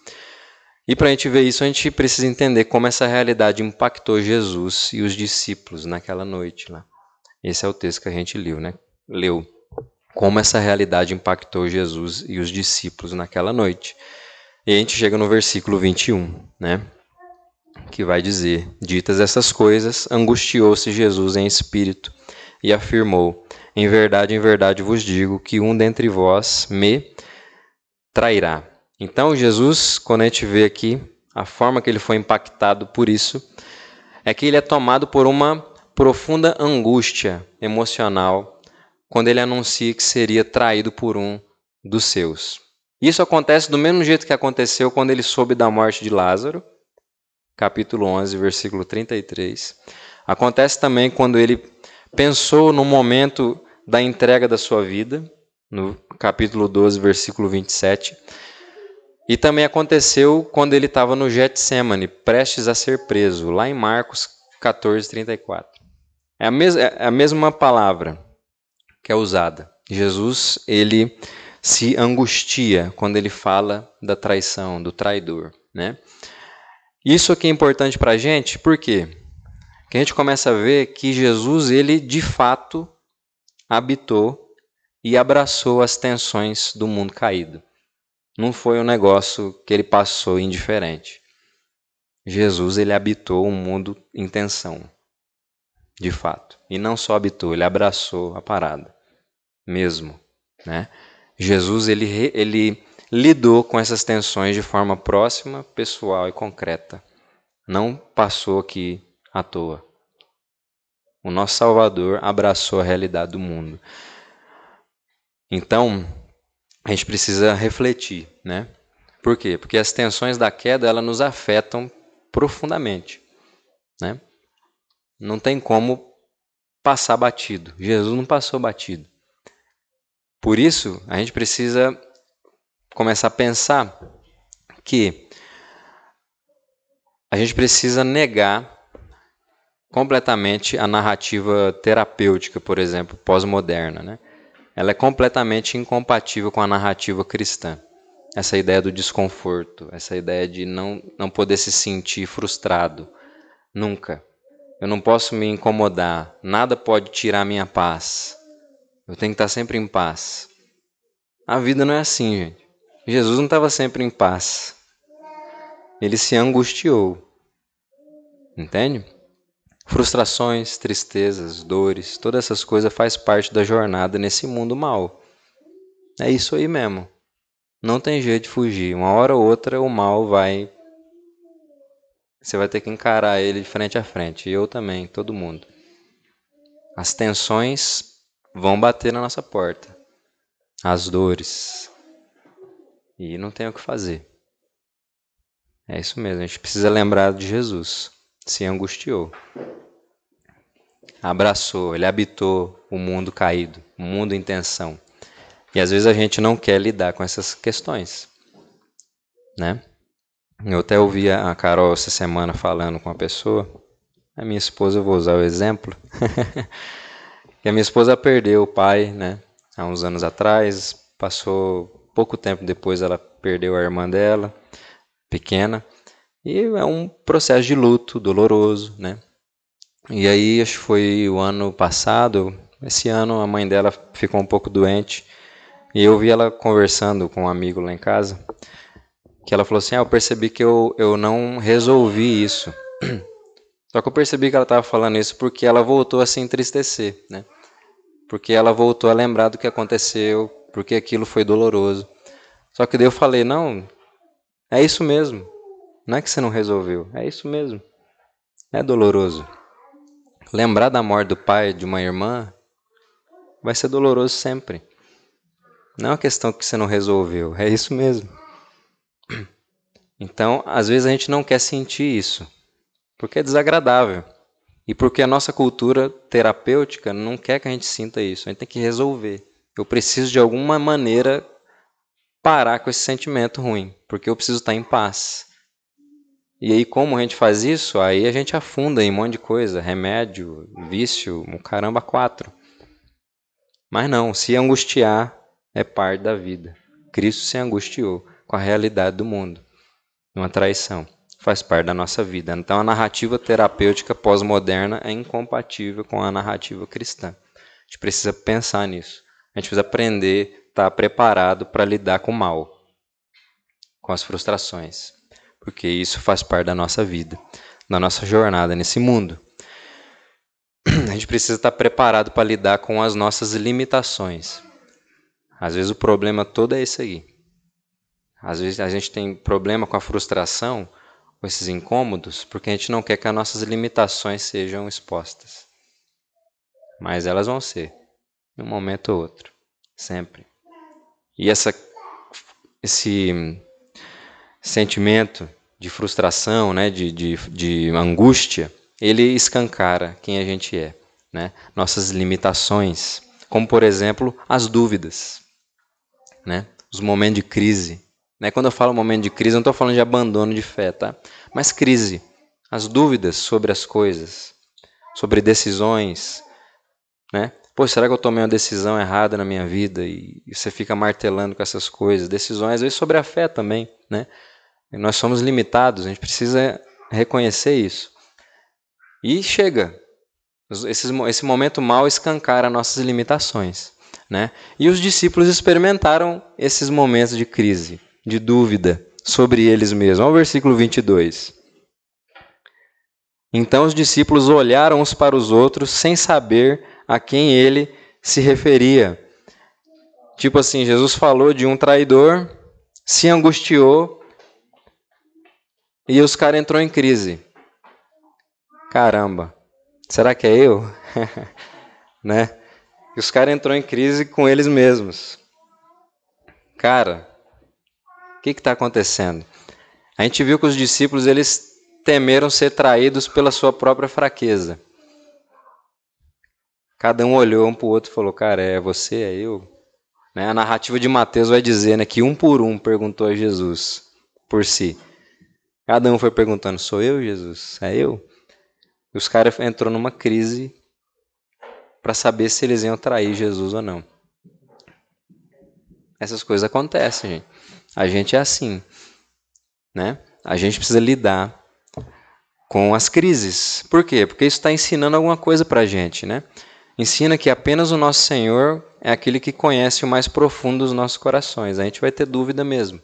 A: E para a gente ver isso, a gente precisa entender como essa realidade impactou Jesus e os discípulos naquela noite lá. Esse é o texto que a gente leu, né? Leu. Como essa realidade impactou Jesus e os discípulos naquela noite. E a gente chega no versículo 21, né? Que vai dizer: Ditas essas coisas, angustiou-se Jesus em espírito e afirmou: Em verdade, em verdade vos digo que um dentre vós me trairá. Então, Jesus, quando a gente vê aqui a forma que ele foi impactado por isso, é que ele é tomado por uma profunda angústia emocional quando ele anuncia que seria traído por um dos seus. Isso acontece do mesmo jeito que aconteceu quando ele soube da morte de Lázaro, capítulo 11, versículo 33. Acontece também quando ele pensou no momento da entrega da sua vida, no capítulo 12, versículo 27. E também aconteceu quando ele estava no Getsemane, prestes a ser preso, lá em Marcos 14, 34. É a, mes é a mesma palavra que é usada. Jesus, ele se angustia quando ele fala da traição, do traidor. Né? Isso aqui é importante para a gente, por quê? Porque a gente começa a ver que Jesus, ele de fato habitou e abraçou as tensões do mundo caído não foi um negócio que ele passou indiferente. Jesus ele habitou um mundo em tensão, de fato. E não só habitou, ele abraçou a parada, mesmo. Né? Jesus ele, ele lidou com essas tensões de forma próxima, pessoal e concreta. Não passou aqui à toa. O nosso Salvador abraçou a realidade do mundo. Então, a gente precisa refletir, né? Por quê? Porque as tensões da queda ela nos afetam profundamente, né? Não tem como passar batido. Jesus não passou batido. Por isso, a gente precisa começar a pensar que a gente precisa negar completamente a narrativa terapêutica, por exemplo, pós-moderna. Né? Ela é completamente incompatível com a narrativa cristã. Essa ideia do desconforto, essa ideia de não, não poder se sentir frustrado. Nunca. Eu não posso me incomodar. Nada pode tirar minha paz. Eu tenho que estar sempre em paz. A vida não é assim, gente. Jesus não estava sempre em paz. Ele se angustiou. Entende? Frustrações, tristezas, dores, todas essas coisas faz parte da jornada nesse mundo mal. É isso aí mesmo. Não tem jeito de fugir. Uma hora ou outra o mal vai. Você vai ter que encarar ele de frente a frente. E eu também, todo mundo. As tensões vão bater na nossa porta. As dores. E não tem o que fazer. É isso mesmo, a gente precisa lembrar de Jesus. Se angustiou abraçou, ele habitou o mundo caído, o mundo em tensão. E às vezes a gente não quer lidar com essas questões, né? Eu até ouvi a Carol essa semana falando com uma pessoa, a minha esposa, eu vou usar o exemplo, que a minha esposa perdeu o pai, né? Há uns anos atrás, passou pouco tempo depois ela perdeu a irmã dela, pequena, e é um processo de luto doloroso, né? E aí, acho que foi o ano passado, esse ano a mãe dela ficou um pouco doente. E eu vi ela conversando com um amigo lá em casa, que ela falou assim: ah, eu percebi que eu, eu não resolvi isso. Só que eu percebi que ela estava falando isso porque ela voltou a se entristecer, né? Porque ela voltou a lembrar do que aconteceu, porque aquilo foi doloroso. Só que daí eu falei: não, é isso mesmo. Não é que você não resolveu, é isso mesmo. É doloroso. Lembrar da morte do pai de uma irmã vai ser doloroso sempre. Não é uma questão que você não resolveu, é isso mesmo. Então, às vezes a gente não quer sentir isso, porque é desagradável. E porque a nossa cultura terapêutica não quer que a gente sinta isso, a gente tem que resolver. Eu preciso de alguma maneira parar com esse sentimento ruim, porque eu preciso estar em paz. E aí, como a gente faz isso? Aí a gente afunda em um monte de coisa, remédio, vício, um caramba quatro. Mas não, se angustiar é parte da vida. Cristo se angustiou com a realidade do mundo, uma traição. Faz parte da nossa vida. Então a narrativa terapêutica pós-moderna é incompatível com a narrativa cristã. A gente precisa pensar nisso. A gente precisa aprender, estar preparado para lidar com o mal, com as frustrações porque isso faz parte da nossa vida, da nossa jornada nesse mundo. A gente precisa estar preparado para lidar com as nossas limitações. Às vezes o problema todo é esse aí. Às vezes a gente tem problema com a frustração, com esses incômodos, porque a gente não quer que as nossas limitações sejam expostas. Mas elas vão ser, em um momento ou outro, sempre. E essa, esse sentimento de frustração, né, de, de, de angústia, ele escancara quem a gente é, né? nossas limitações, como por exemplo as dúvidas, né? os momentos de crise. Né? Quando eu falo momento de crise, não estou falando de abandono de fé, tá? mas crise, as dúvidas sobre as coisas, sobre decisões. Né? Pô, será que eu tomei uma decisão errada na minha vida? E você fica martelando com essas coisas. Decisões, às vezes, sobre a fé também. Né? Nós somos limitados, a gente precisa reconhecer isso. E chega. Esse, esse momento mal escancara nossas limitações. Né? E os discípulos experimentaram esses momentos de crise, de dúvida sobre eles mesmos. Olha o versículo 22. Então os discípulos olharam uns para os outros sem saber a quem ele se referia. Tipo assim, Jesus falou de um traidor, se angustiou e os caras entrou em crise. Caramba, será que é eu? né? E os caras entrou em crise com eles mesmos. Cara, o que está acontecendo? A gente viu que os discípulos eles temeram ser traídos pela sua própria fraqueza. Cada um olhou um para o outro e falou: Cara, é você, é eu? Né? A narrativa de Mateus vai dizer né, que um por um perguntou a Jesus por si. Cada um foi perguntando: Sou eu, Jesus? É eu? E os caras entrou numa crise para saber se eles iam trair Jesus ou não. Essas coisas acontecem, gente. A gente é assim, né? A gente precisa lidar com as crises. Por quê? Porque isso está ensinando alguma coisa para a gente, né? Ensina que apenas o nosso Senhor é aquele que conhece o mais profundo dos nossos corações. A gente vai ter dúvida mesmo.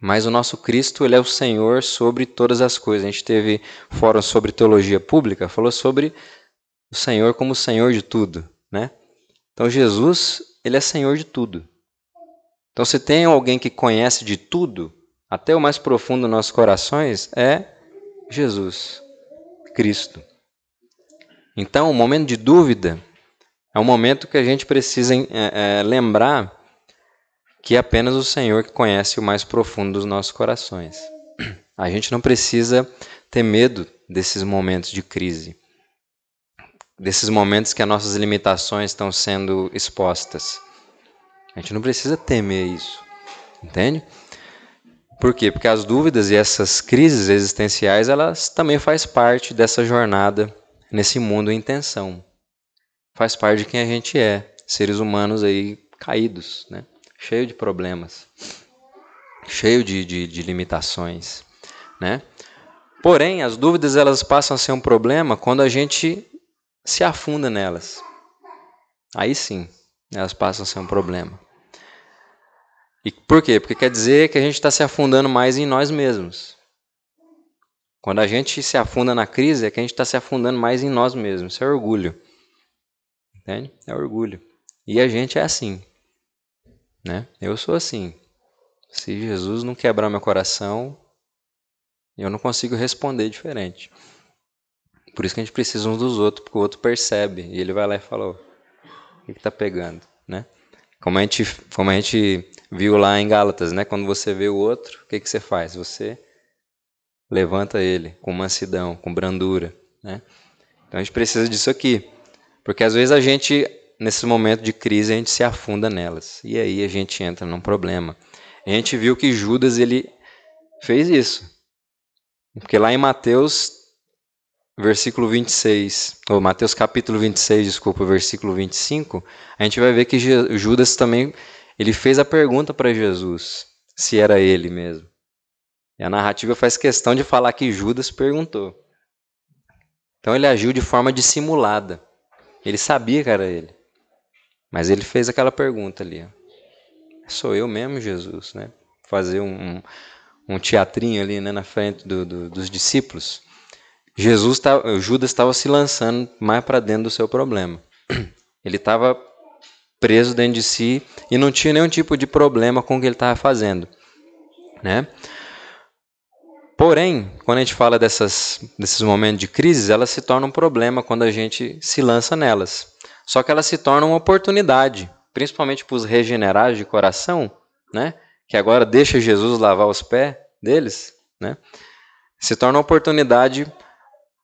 A: Mas o nosso Cristo, ele é o Senhor sobre todas as coisas. A gente teve fórum sobre teologia pública, falou sobre o Senhor como Senhor de tudo, né? Então Jesus, ele é Senhor de tudo. Então, se tem alguém que conhece de tudo, até o mais profundo dos nossos corações, é Jesus, Cristo. Então, o momento de dúvida é um momento que a gente precisa é, é, lembrar que é apenas o Senhor que conhece o mais profundo dos nossos corações. A gente não precisa ter medo desses momentos de crise, desses momentos que as nossas limitações estão sendo expostas. A gente não precisa temer isso, entende? Por quê? Porque as dúvidas e essas crises existenciais, elas também faz parte dessa jornada nesse mundo em tensão. Faz parte de quem a gente é, seres humanos aí caídos, né? Cheio de problemas, cheio de, de, de limitações, né? Porém, as dúvidas elas passam a ser um problema quando a gente se afunda nelas. Aí sim, elas passam a ser um problema. E por quê? Porque quer dizer que a gente está se afundando mais em nós mesmos. Quando a gente se afunda na crise, é que a gente está se afundando mais em nós mesmos. Isso é orgulho. Entende? É orgulho. E a gente é assim. Né? Eu sou assim. Se Jesus não quebrar meu coração, eu não consigo responder diferente. Por isso que a gente precisa uns dos outros, porque o outro percebe. E ele vai lá e fala: o que está pegando? Né? Como a, gente, como a gente viu lá em Gálatas, né? Quando você vê o outro, o que, que você faz? Você levanta ele com mansidão, com brandura, né? Então a gente precisa disso aqui, porque às vezes a gente nesse momento de crise a gente se afunda nelas e aí a gente entra num problema. A gente viu que Judas ele fez isso, porque lá em Mateus versículo 26, ou Mateus capítulo 26, desculpa, versículo 25, a gente vai ver que Judas também ele fez a pergunta para Jesus se era ele mesmo. E a narrativa faz questão de falar que Judas perguntou. Então ele agiu de forma dissimulada. Ele sabia que era ele. Mas ele fez aquela pergunta ali. Sou eu mesmo, Jesus, né? Fazer um, um teatrinho ali né, na frente do, do, dos discípulos. Jesus tá, Judas estava se lançando mais para dentro do seu problema. Ele estava preso dentro de si e não tinha nenhum tipo de problema com o que ele estava fazendo, né? Porém, quando a gente fala dessas, desses momentos de crise, elas se tornam um problema quando a gente se lança nelas. Só que elas se tornam uma oportunidade, principalmente para os regenerados de coração, né? que agora deixa Jesus lavar os pés deles, né? se torna uma oportunidade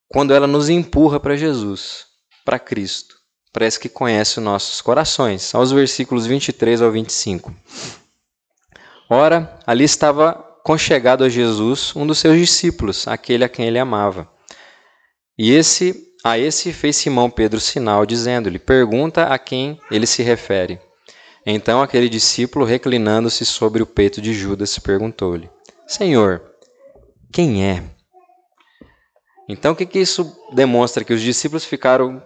A: quando ela nos empurra para Jesus, para Cristo parece que conhece os nossos corações. Aos versículos 23 ao 25. Ora, ali estava conchegado a Jesus um dos seus discípulos, aquele a quem ele amava. E esse a esse fez Simão Pedro sinal, dizendo-lhe: Pergunta a quem ele se refere. Então aquele discípulo, reclinando-se sobre o peito de Judas, perguntou-lhe: Senhor, quem é? Então o que, que isso demonstra? Que os discípulos ficaram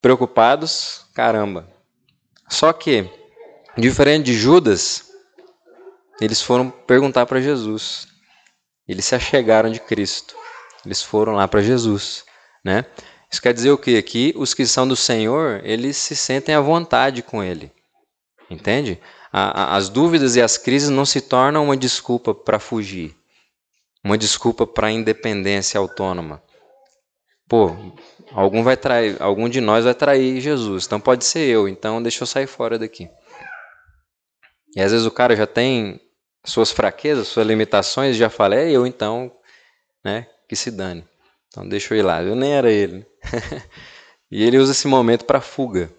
A: preocupados, caramba. Só que, diferente de Judas, eles foram perguntar para Jesus. Eles se achegaram de Cristo. Eles foram lá para Jesus, né? Isso quer dizer o quê? Que os que são do Senhor, eles se sentem à vontade com Ele. Entende? A, a, as dúvidas e as crises não se tornam uma desculpa para fugir, uma desculpa para independência autônoma. Pô, algum vai trair, algum de nós vai trair Jesus, então pode ser eu, então deixa eu sair fora daqui. E às vezes o cara já tem suas fraquezas, suas limitações, já fala, é eu então, né, que se dane. Então deixa eu ir lá, eu nem era ele. e ele usa esse momento para fuga,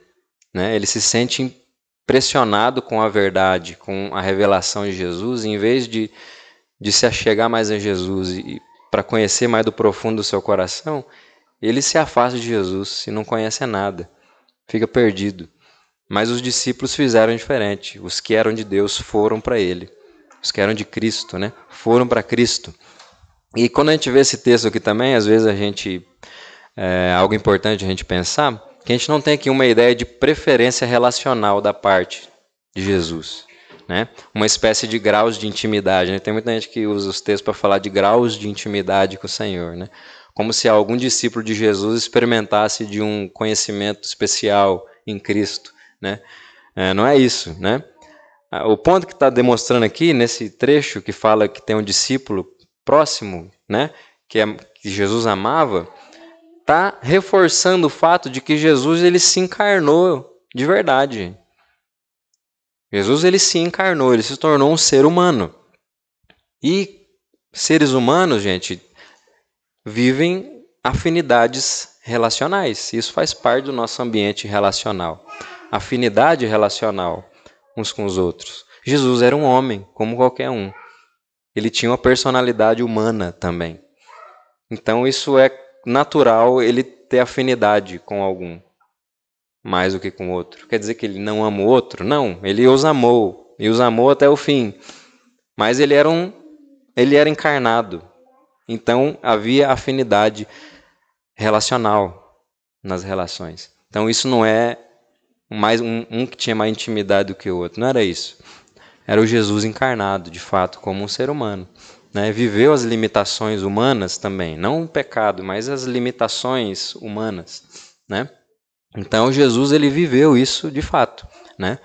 A: né? Ele se sente pressionado com a verdade, com a revelação de Jesus, em vez de, de se achegar mais a Jesus e para conhecer mais do profundo do seu coração, ele se afasta de Jesus e não conhece nada, fica perdido. Mas os discípulos fizeram diferente. Os que eram de Deus foram para ele. Os que eram de Cristo, né? Foram para Cristo. E quando a gente vê esse texto aqui também, às vezes a gente é algo importante a gente pensar que a gente não tem aqui uma ideia de preferência relacional da parte de Jesus, né? Uma espécie de graus de intimidade. Né? Tem muita gente que usa os textos para falar de graus de intimidade com o Senhor, né? Como se algum discípulo de Jesus experimentasse de um conhecimento especial em Cristo, né? É, não é isso, né? O ponto que está demonstrando aqui nesse trecho que fala que tem um discípulo próximo, né? Que, é, que Jesus amava, está reforçando o fato de que Jesus ele se encarnou de verdade. Jesus ele se encarnou, ele se tornou um ser humano. E seres humanos, gente, vivem afinidades relacionais. Isso faz parte do nosso ambiente relacional. Afinidade relacional uns com os outros. Jesus era um homem, como qualquer um. Ele tinha uma personalidade humana também. Então isso é natural ele ter afinidade com algum mais do que com outro. Quer dizer que ele não ama o outro? Não, ele os amou e os amou até o fim. Mas ele era um ele era encarnado. Então havia afinidade relacional nas relações. Então isso não é mais um, um que tinha mais intimidade do que o outro. Não era isso. Era o Jesus encarnado, de fato, como um ser humano né, viveu as limitações humanas também, não o pecado, mas as limitações humanas, né? Então Jesus ele viveu isso de fato, né?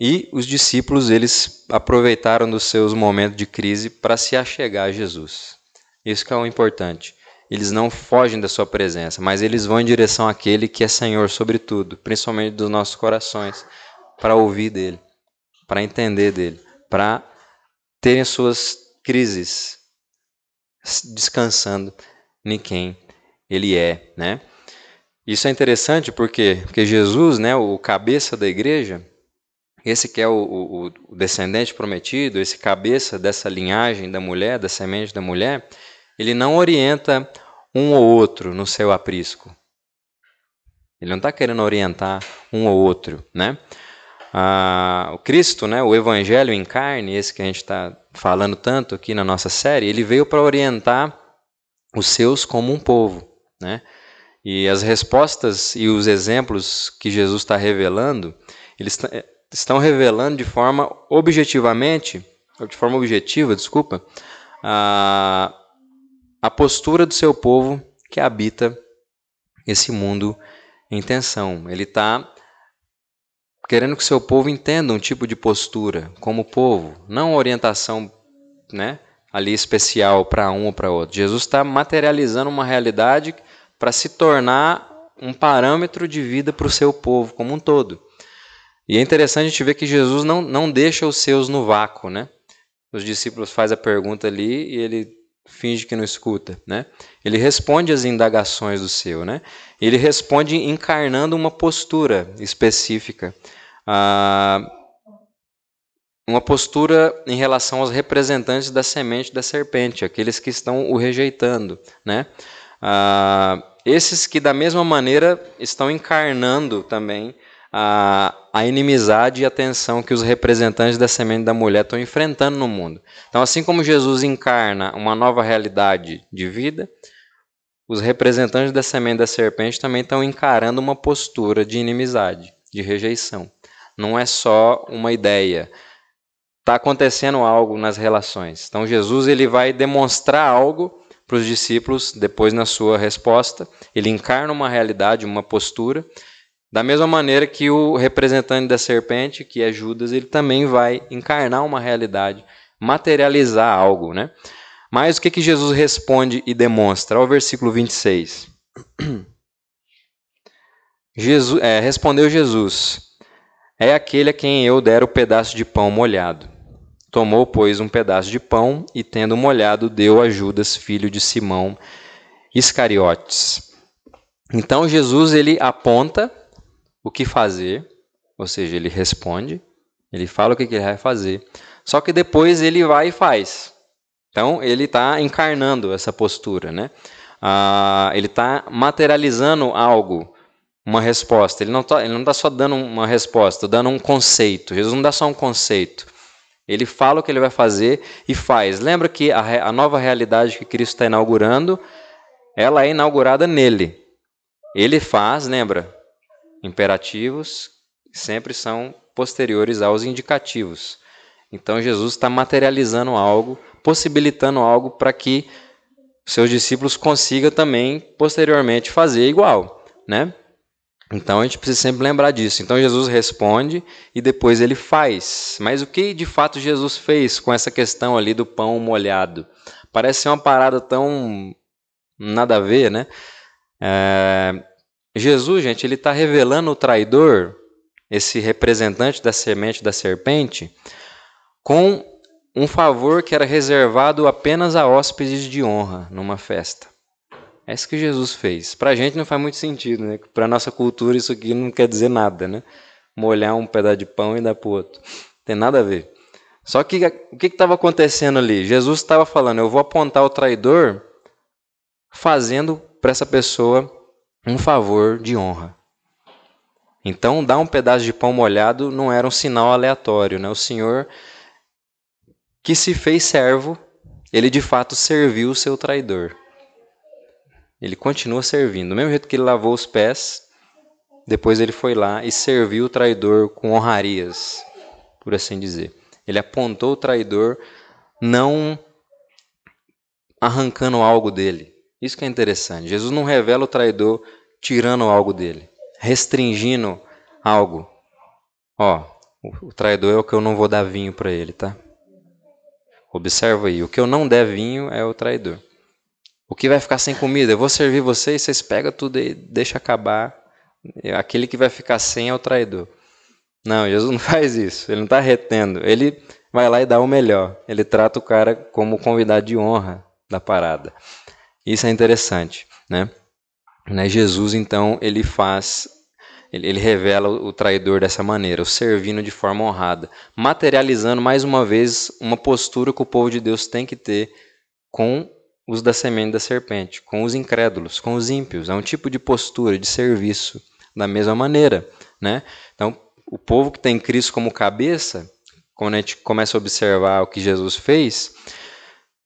A: E os discípulos eles aproveitaram dos seus momentos de crise para se achegar a Jesus. Isso que é o importante. Eles não fogem da sua presença, mas eles vão em direção àquele que é Senhor sobre tudo, principalmente dos nossos corações, para ouvir dele, para entender dele, para terem suas crises, descansando em quem ele é, né? Isso é interessante porque, porque Jesus, né, o cabeça da igreja, esse que é o, o, o, descendente prometido, esse cabeça dessa linhagem da mulher, da semente da mulher, ele não orienta um ou outro no seu aprisco. Ele não está querendo orientar um ou outro, né? Ah, o Cristo, né, o Evangelho em carne, esse que a gente está falando tanto aqui na nossa série, ele veio para orientar os seus como um povo, né? E as respostas e os exemplos que Jesus está revelando, eles estão revelando de forma objetivamente, de forma objetiva, desculpa, a, a postura do seu povo que habita esse mundo em tensão. Ele está querendo que seu povo entenda um tipo de postura como povo, não orientação né, ali especial para um ou para outro. Jesus está materializando uma realidade para se tornar um parâmetro de vida para o seu povo como um todo. E é interessante a gente ver que Jesus não, não deixa os seus no vácuo, né? Os discípulos fazem a pergunta ali e ele finge que não escuta, né? Ele responde às indagações do seu, né? Ele responde encarnando uma postura específica, ah, uma postura em relação aos representantes da semente da serpente, aqueles que estão o rejeitando, né? Ah, esses que da mesma maneira estão encarnando também a, a inimizade e a tensão que os representantes da semente da mulher estão enfrentando no mundo. Então, assim como Jesus encarna uma nova realidade de vida, os representantes da semente da serpente também estão encarando uma postura de inimizade, de rejeição. Não é só uma ideia. Está acontecendo algo nas relações. Então, Jesus ele vai demonstrar algo para os discípulos depois na sua resposta. Ele encarna uma realidade, uma postura Da mesma maneira que o representante da serpente, que é Judas, ele também vai encarnar uma realidade, materializar algo, né? Mas o que, que Jesus responde e demonstra? Olha o versículo 26. Jesus, é, respondeu Jesus: É aquele a quem eu der o pedaço de pão molhado. Tomou, pois, um pedaço de pão e, tendo molhado, deu a Judas, filho de Simão Iscariotes. Então Jesus ele aponta o que fazer, ou seja, ele responde, ele fala o que ele vai fazer, só que depois ele vai e faz. Então ele está encarnando essa postura, né? Ah, ele está materializando algo, uma resposta. Ele não está tá só dando uma resposta, dando um conceito. Jesus não dá só um conceito. Ele fala o que ele vai fazer e faz. Lembra que a, a nova realidade que Cristo está inaugurando, ela é inaugurada nele. Ele faz, lembra? imperativos sempre são posteriores aos indicativos. Então Jesus está materializando algo, possibilitando algo para que seus discípulos consigam também posteriormente fazer igual, né? Então a gente precisa sempre lembrar disso. Então Jesus responde e depois ele faz. Mas o que de fato Jesus fez com essa questão ali do pão molhado? Parece ser uma parada tão nada a ver, né? É, Jesus, gente, ele está revelando o traidor, esse representante da semente da serpente, com um favor que era reservado apenas a hóspedes de honra numa festa. É isso que Jesus fez. Para a gente não faz muito sentido, né? Para nossa cultura isso aqui não quer dizer nada, né? Molhar um pedaço de pão e dar para outro. Tem nada a ver. Só que o que estava acontecendo ali? Jesus estava falando, eu vou apontar o traidor fazendo para essa pessoa um favor de honra. Então, dar um pedaço de pão molhado não era um sinal aleatório. Né? O Senhor, que se fez servo, ele de fato serviu o seu traidor. Ele continua servindo. Do mesmo jeito que ele lavou os pés, depois ele foi lá e serviu o traidor com honrarias, por assim dizer. Ele apontou o traidor, não arrancando algo dele, isso que é interessante. Jesus não revela o traidor tirando algo dele, restringindo algo. Ó, o traidor é o que eu não vou dar vinho para ele, tá? Observa aí, o que eu não der vinho é o traidor. O que vai ficar sem comida, eu vou servir vocês, vocês pegam tudo e deixa acabar. Aquele que vai ficar sem é o traidor. Não, Jesus não faz isso. Ele não está retendo. Ele vai lá e dá o melhor. Ele trata o cara como convidado de honra da parada. Isso é interessante, né? né? Jesus então ele faz, ele, ele revela o traidor dessa maneira, o servindo de forma honrada, materializando mais uma vez uma postura que o povo de Deus tem que ter com os da semente da serpente, com os incrédulos, com os ímpios. É um tipo de postura de serviço da mesma maneira, né? Então, o povo que tem Cristo como cabeça, quando a gente começa a observar o que Jesus fez,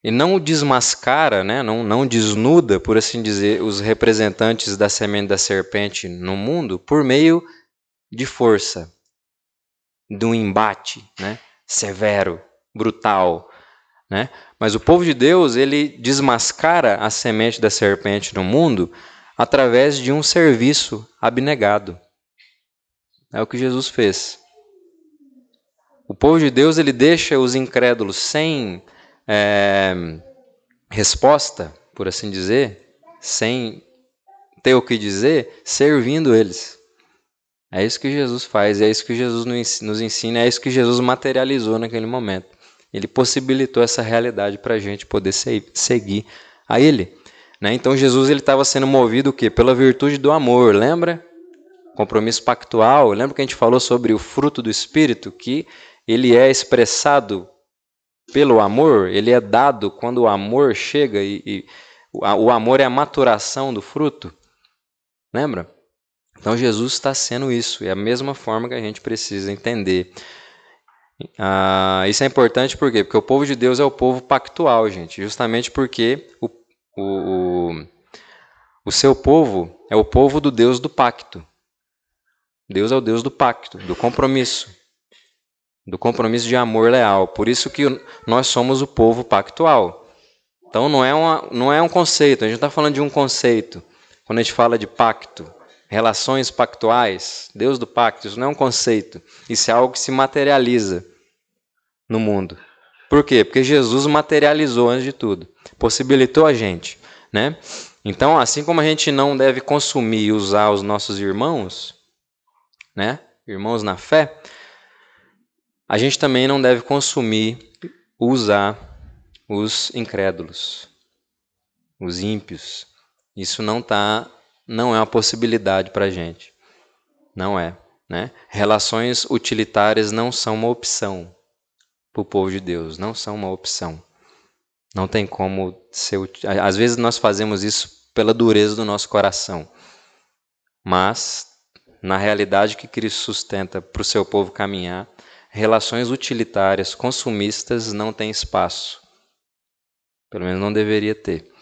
A: e não desmascara, né, não, não desnuda, por assim dizer, os representantes da semente da serpente no mundo por meio de força, de um embate né, severo, brutal. Né? Mas o povo de Deus ele desmascara a semente da serpente no mundo através de um serviço abnegado. É o que Jesus fez. O povo de Deus ele deixa os incrédulos sem é, resposta, por assim dizer, sem ter o que dizer, servindo eles. É isso que Jesus faz, é isso que Jesus nos ensina, é isso que Jesus materializou naquele momento. Ele possibilitou essa realidade para a gente poder seguir a Ele. Né? Então Jesus ele estava sendo movido o quê? Pela virtude do amor, lembra? Compromisso pactual. Lembra que a gente falou sobre o fruto do Espírito, que ele é expressado pelo amor, ele é dado quando o amor chega e, e o amor é a maturação do fruto. Lembra? Então Jesus está sendo isso, é a mesma forma que a gente precisa entender. Ah, isso é importante por quê? Porque o povo de Deus é o povo pactual, gente. Justamente porque o, o, o, seu povo é o povo do Deus do pacto. Deus é o Deus do pacto, do compromisso do compromisso de amor leal. Por isso que nós somos o povo pactual. Então não é, uma, não é um conceito, a gente está falando de um conceito. Quando a gente fala de pacto, relações pactuais, Deus do pacto, isso não é um conceito, isso é algo que se materializa no mundo. Por quê? Porque Jesus materializou antes de tudo, possibilitou a gente, né? Então, assim como a gente não deve consumir e usar os nossos irmãos, né? Irmãos na fé, a gente também não deve consumir, usar os incrédulos, os ímpios. Isso não tá, não é uma possibilidade para a gente. Não é. Né? Relações utilitárias não são uma opção para o povo de Deus, não são uma opção. Não tem como ser. Às vezes nós fazemos isso pela dureza do nosso coração, mas na realidade que Cristo sustenta para o seu povo caminhar, relações utilitárias, consumistas não têm espaço. Pelo menos não deveria ter.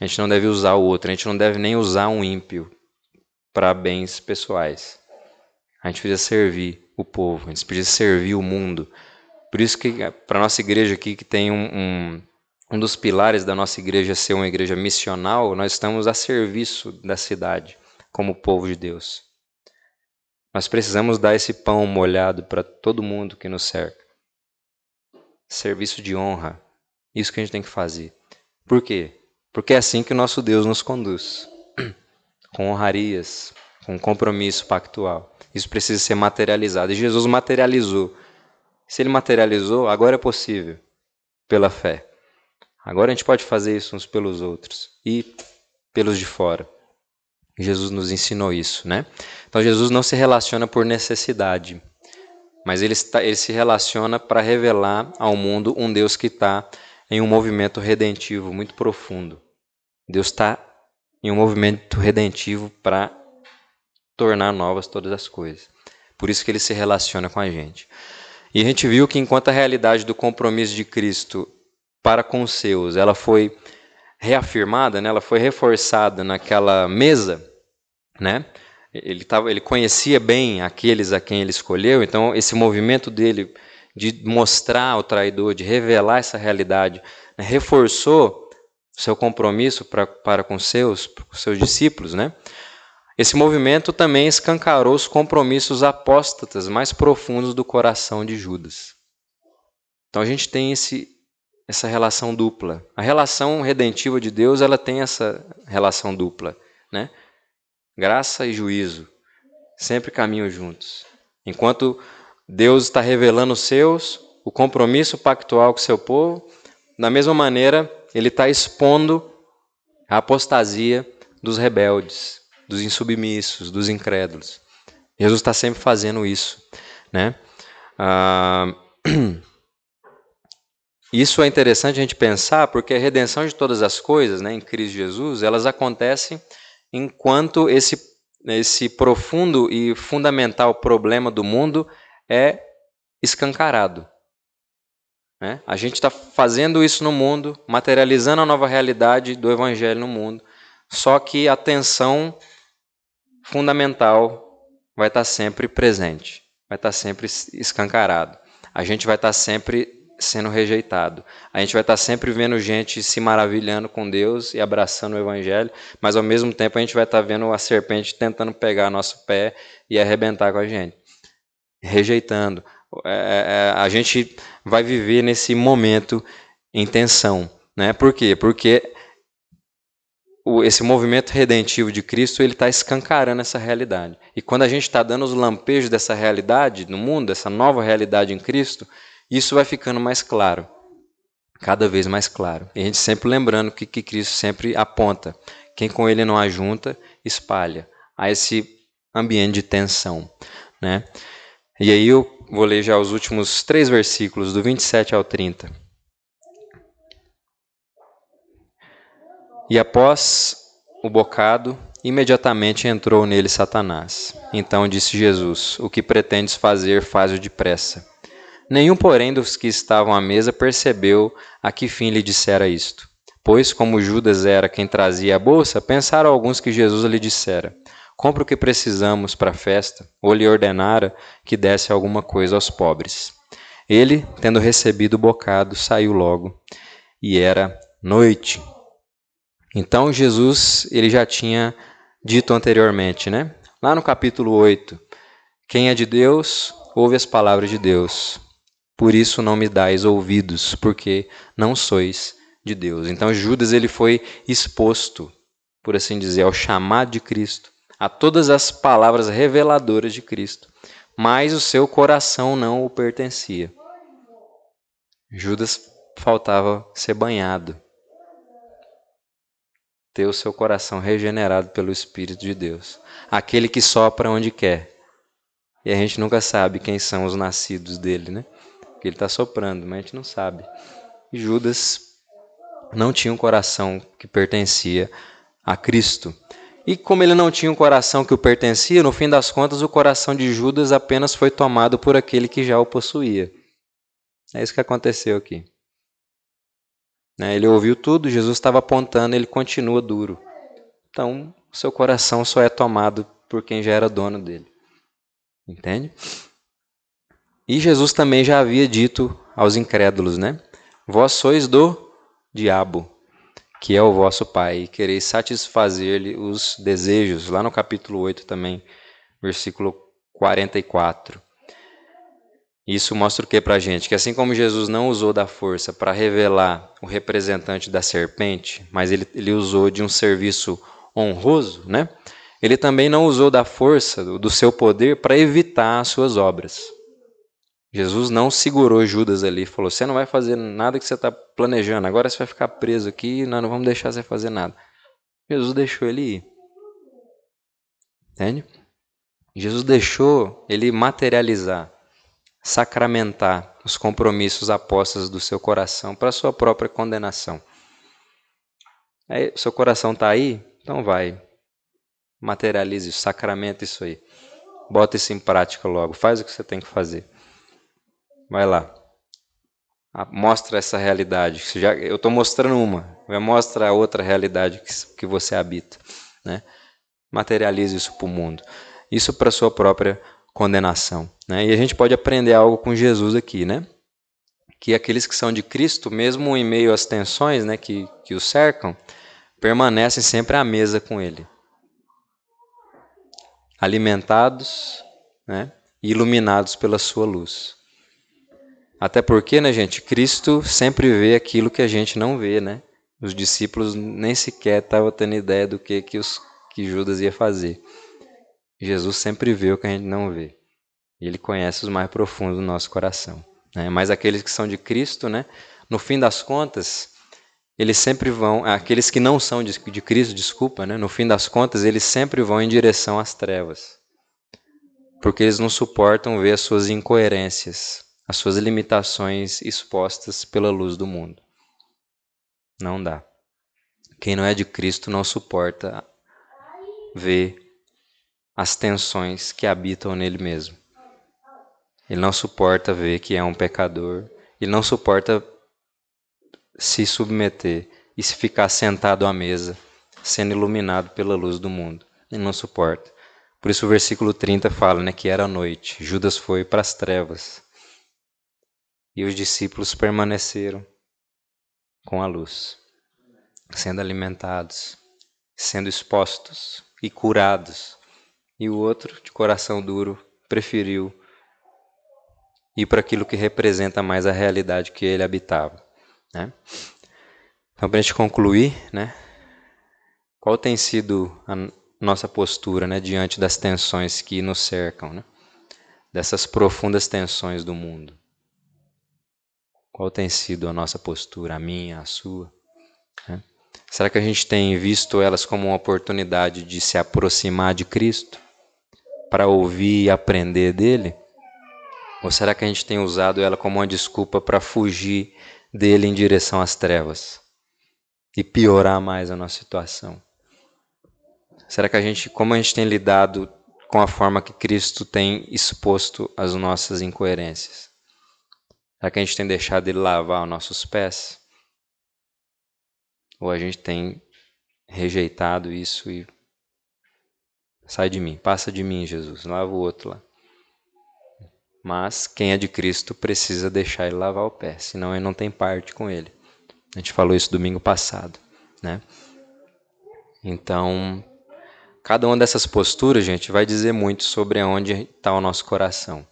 A: A gente não deve usar o outro, a gente não deve nem usar um ímpio para bens pessoais. A gente precisa servir o povo, a gente precisa servir o mundo. Por isso que para nossa igreja aqui, que tem um, um, um dos pilares da nossa igreja ser uma igreja missional, nós estamos a serviço da cidade, como povo de Deus. Nós precisamos dar esse pão molhado para todo mundo que nos cerca. Serviço de honra. Isso que a gente tem que fazer. Por quê? Porque é assim que o nosso Deus nos conduz. Com honrarias, com compromisso pactual. Isso precisa ser materializado. E Jesus materializou. Se ele materializou, agora é possível. Pela fé. Agora a gente pode fazer isso uns pelos outros. E pelos de fora. Jesus nos ensinou isso, né? Então Jesus não se relaciona por necessidade, mas ele, está, ele se relaciona para revelar ao mundo um Deus que está em um movimento redentivo muito profundo. Deus está em um movimento redentivo para tornar novas todas as coisas. Por isso que ele se relaciona com a gente. E a gente viu que enquanto a realidade do compromisso de Cristo para com os seus, ela foi reafirmada, né, ela foi reforçada naquela mesa, né? Ele, tava, ele conhecia bem aqueles a quem ele escolheu, então esse movimento dele de mostrar ao traidor, de revelar essa realidade, né, reforçou seu compromisso pra, para com seus, com seus discípulos, né? Esse movimento também escancarou os compromissos apóstatas mais profundos do coração de Judas. Então a gente tem esse, essa relação dupla. A relação redentiva de Deus ela tem essa relação dupla, né? Graça e juízo sempre caminham juntos. Enquanto Deus está revelando os seus, o compromisso pactual com o seu povo, da mesma maneira, ele está expondo a apostasia dos rebeldes, dos insubmissos, dos incrédulos. Jesus está sempre fazendo isso. Né? Ah, isso é interessante a gente pensar, porque a redenção de todas as coisas né, em Cristo Jesus, elas acontecem enquanto esse, esse profundo e fundamental problema do mundo é escancarado. Né? A gente está fazendo isso no mundo, materializando a nova realidade do Evangelho no mundo, só que a tensão fundamental vai estar tá sempre presente, vai estar tá sempre escancarado. A gente vai estar tá sempre sendo rejeitado. A gente vai estar sempre vendo gente se maravilhando com Deus e abraçando o Evangelho, mas ao mesmo tempo a gente vai estar vendo a serpente tentando pegar nosso pé e arrebentar com a gente, rejeitando. É, é, é a gente vai viver nesse momento em tensão. Né? Por quê? Porque esse movimento redentivo de Cristo ele está escancarando essa realidade. E quando a gente está dando os lampejos dessa realidade no mundo, essa nova realidade em Cristo, isso vai ficando mais claro, cada vez mais claro. E a gente sempre lembrando que, que Cristo sempre aponta: quem com ele não ajunta, espalha. Há esse ambiente de tensão. Né? E aí eu vou ler já os últimos três versículos, do 27 ao 30. E após o bocado, imediatamente entrou nele Satanás. Então disse Jesus: O que pretendes fazer, faz-o depressa. Nenhum, porém, dos que estavam à mesa percebeu a que fim lhe dissera isto. Pois, como Judas era quem trazia a bolsa, pensaram alguns que Jesus lhe dissera: Compre o que precisamos para a festa, ou lhe ordenara que desse alguma coisa aos pobres. Ele, tendo recebido o bocado, saiu logo, e era noite. Então Jesus, ele já tinha dito anteriormente, né? Lá no capítulo 8, quem é de Deus, ouve as palavras de Deus. Por isso não me dais ouvidos, porque não sois de Deus. Então Judas ele foi exposto, por assim dizer, ao chamado de Cristo, a todas as palavras reveladoras de Cristo, mas o seu coração não o pertencia. Judas faltava ser banhado, ter o seu coração regenerado pelo Espírito de Deus, aquele que sopra onde quer. E a gente nunca sabe quem são os nascidos dele, né? Porque ele está soprando, mas a gente não sabe. E Judas não tinha um coração que pertencia a Cristo. E como ele não tinha um coração que o pertencia, no fim das contas, o coração de Judas apenas foi tomado por aquele que já o possuía. É isso que aconteceu aqui. Né, ele ouviu tudo, Jesus estava apontando, ele continua duro. Então, seu coração só é tomado por quem já era dono dele. Entende? E Jesus também já havia dito aos incrédulos, né? Vós sois do diabo, que é o vosso pai, e quereis satisfazer-lhe os desejos, lá no capítulo 8 também, versículo 44. Isso mostra o que para a gente? Que assim como Jesus não usou da força para revelar o representante da serpente, mas ele, ele usou de um serviço honroso, né? Ele também não usou da força, do, do seu poder, para evitar as suas obras. Jesus não segurou Judas ali falou: Você não vai fazer nada que você está planejando, agora você vai ficar preso aqui nós não vamos deixar você fazer nada. Jesus deixou ele ir. Entende? Jesus deixou ele materializar, sacramentar os compromissos apostos do seu coração para sua própria condenação. Aí, seu coração está aí? Então vai. Materialize sacramenta isso aí. Bota isso em prática logo. Faz o que você tem que fazer. Vai lá. Mostra essa realidade. Já, eu estou mostrando uma. Mostra a outra realidade que, que você habita. Né? Materialize isso para o mundo. Isso para sua própria condenação. Né? E a gente pode aprender algo com Jesus aqui, né? Que aqueles que são de Cristo, mesmo em meio às tensões né, que, que o cercam, permanecem sempre à mesa com Ele. Alimentados né, e iluminados pela sua luz. Até porque, né, gente, Cristo sempre vê aquilo que a gente não vê, né? Os discípulos nem sequer estavam tendo ideia do que, que, os, que Judas ia fazer. Jesus sempre vê o que a gente não vê. Ele conhece os mais profundos do nosso coração. Né? Mas aqueles que são de Cristo, né, no fim das contas, eles sempre vão, aqueles que não são de, de Cristo, desculpa, né, no fim das contas, eles sempre vão em direção às trevas. Porque eles não suportam ver as suas incoerências as suas limitações expostas pela luz do mundo. Não dá. Quem não é de Cristo não suporta ver as tensões que habitam nele mesmo. Ele não suporta ver que é um pecador. Ele não suporta se submeter e se ficar sentado à mesa, sendo iluminado pela luz do mundo. Ele não suporta. Por isso o versículo 30 fala né, que era noite. Judas foi para as trevas e os discípulos permaneceram com a luz, sendo alimentados, sendo expostos e curados. E o outro, de coração duro, preferiu ir para aquilo que representa mais a realidade que ele habitava. Né? Então, para a gente concluir, né, qual tem sido a nossa postura né, diante das tensões que nos cercam, né? dessas profundas tensões do mundo? Qual tem sido a nossa postura, a minha, a sua? Né? Será que a gente tem visto elas como uma oportunidade de se aproximar de Cristo, para ouvir e aprender dele? Ou será que a gente tem usado ela como uma desculpa para fugir dele em direção às trevas e piorar mais a nossa situação? Será que a gente, como a gente tem lidado com a forma que Cristo tem exposto as nossas incoerências? Será que a gente tem deixado ele lavar os nossos pés? Ou a gente tem rejeitado isso e sai de mim, passa de mim, Jesus, lava o outro lá. Mas quem é de Cristo precisa deixar ele lavar o pé, senão ele não tem parte com ele. A gente falou isso domingo passado, né? Então, cada uma dessas posturas, gente, vai dizer muito sobre onde está o nosso coração.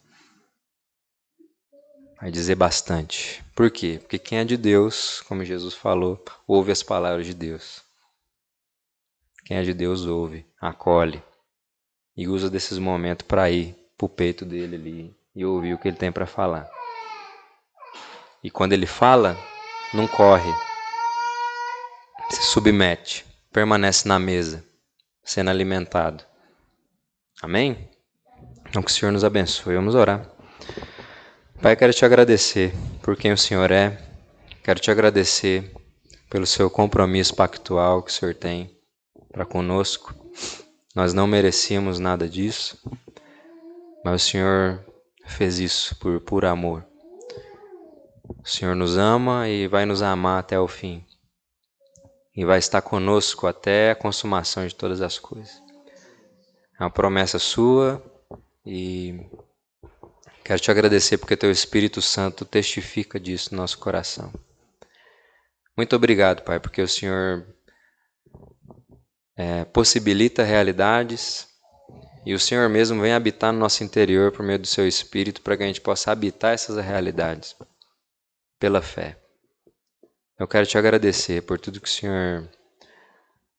A: Vai dizer bastante. Por quê? Porque quem é de Deus, como Jesus falou, ouve as palavras de Deus. Quem é de Deus ouve, acolhe e usa desses momentos para ir para o peito dele ali e ouvir o que ele tem para falar. E quando ele fala, não corre, se submete, permanece na mesa, sendo alimentado. Amém? Então que o Senhor nos abençoe. Vamos orar. Pai, quero te agradecer por quem o Senhor é. Quero te agradecer pelo seu compromisso pactual que o Senhor tem para conosco. Nós não merecíamos nada disso, mas o Senhor fez isso por por amor. O Senhor nos ama e vai nos amar até o fim. E vai estar conosco até a consumação de todas as coisas. É uma promessa sua e Quero te agradecer porque teu Espírito Santo testifica disso no nosso coração. Muito obrigado, Pai, porque o Senhor é, possibilita realidades e o Senhor mesmo vem habitar no nosso interior por meio do seu Espírito para que a gente possa habitar essas realidades pela fé. Eu quero te agradecer por tudo que o Senhor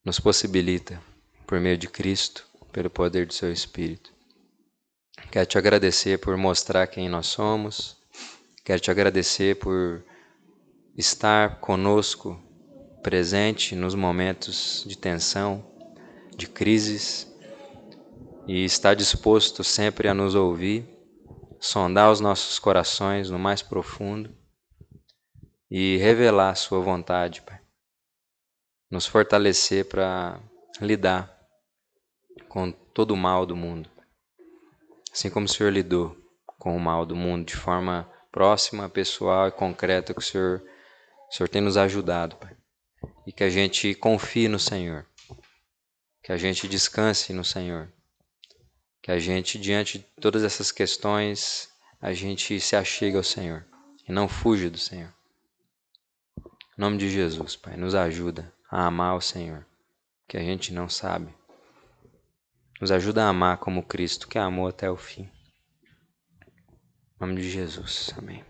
A: nos possibilita por meio de Cristo, pelo poder do seu Espírito. Quero te agradecer por mostrar quem nós somos. Quero te agradecer por estar conosco, presente nos momentos de tensão, de crises, e estar disposto sempre a nos ouvir, sondar os nossos corações no mais profundo e revelar Sua vontade, Pai. Nos fortalecer para lidar com todo o mal do mundo. Assim como o Senhor lidou com o mal do mundo de forma próxima, pessoal e concreta, que o Senhor, o Senhor tem nos ajudado, Pai. E que a gente confie no Senhor. Que a gente descanse no Senhor. Que a gente, diante de todas essas questões, a gente se achegue ao Senhor e não fuja do Senhor. Em nome de Jesus, Pai, nos ajuda a amar o Senhor, que a gente não sabe. Nos ajuda a amar como Cristo, que amou até o fim. Em nome de Jesus. Amém.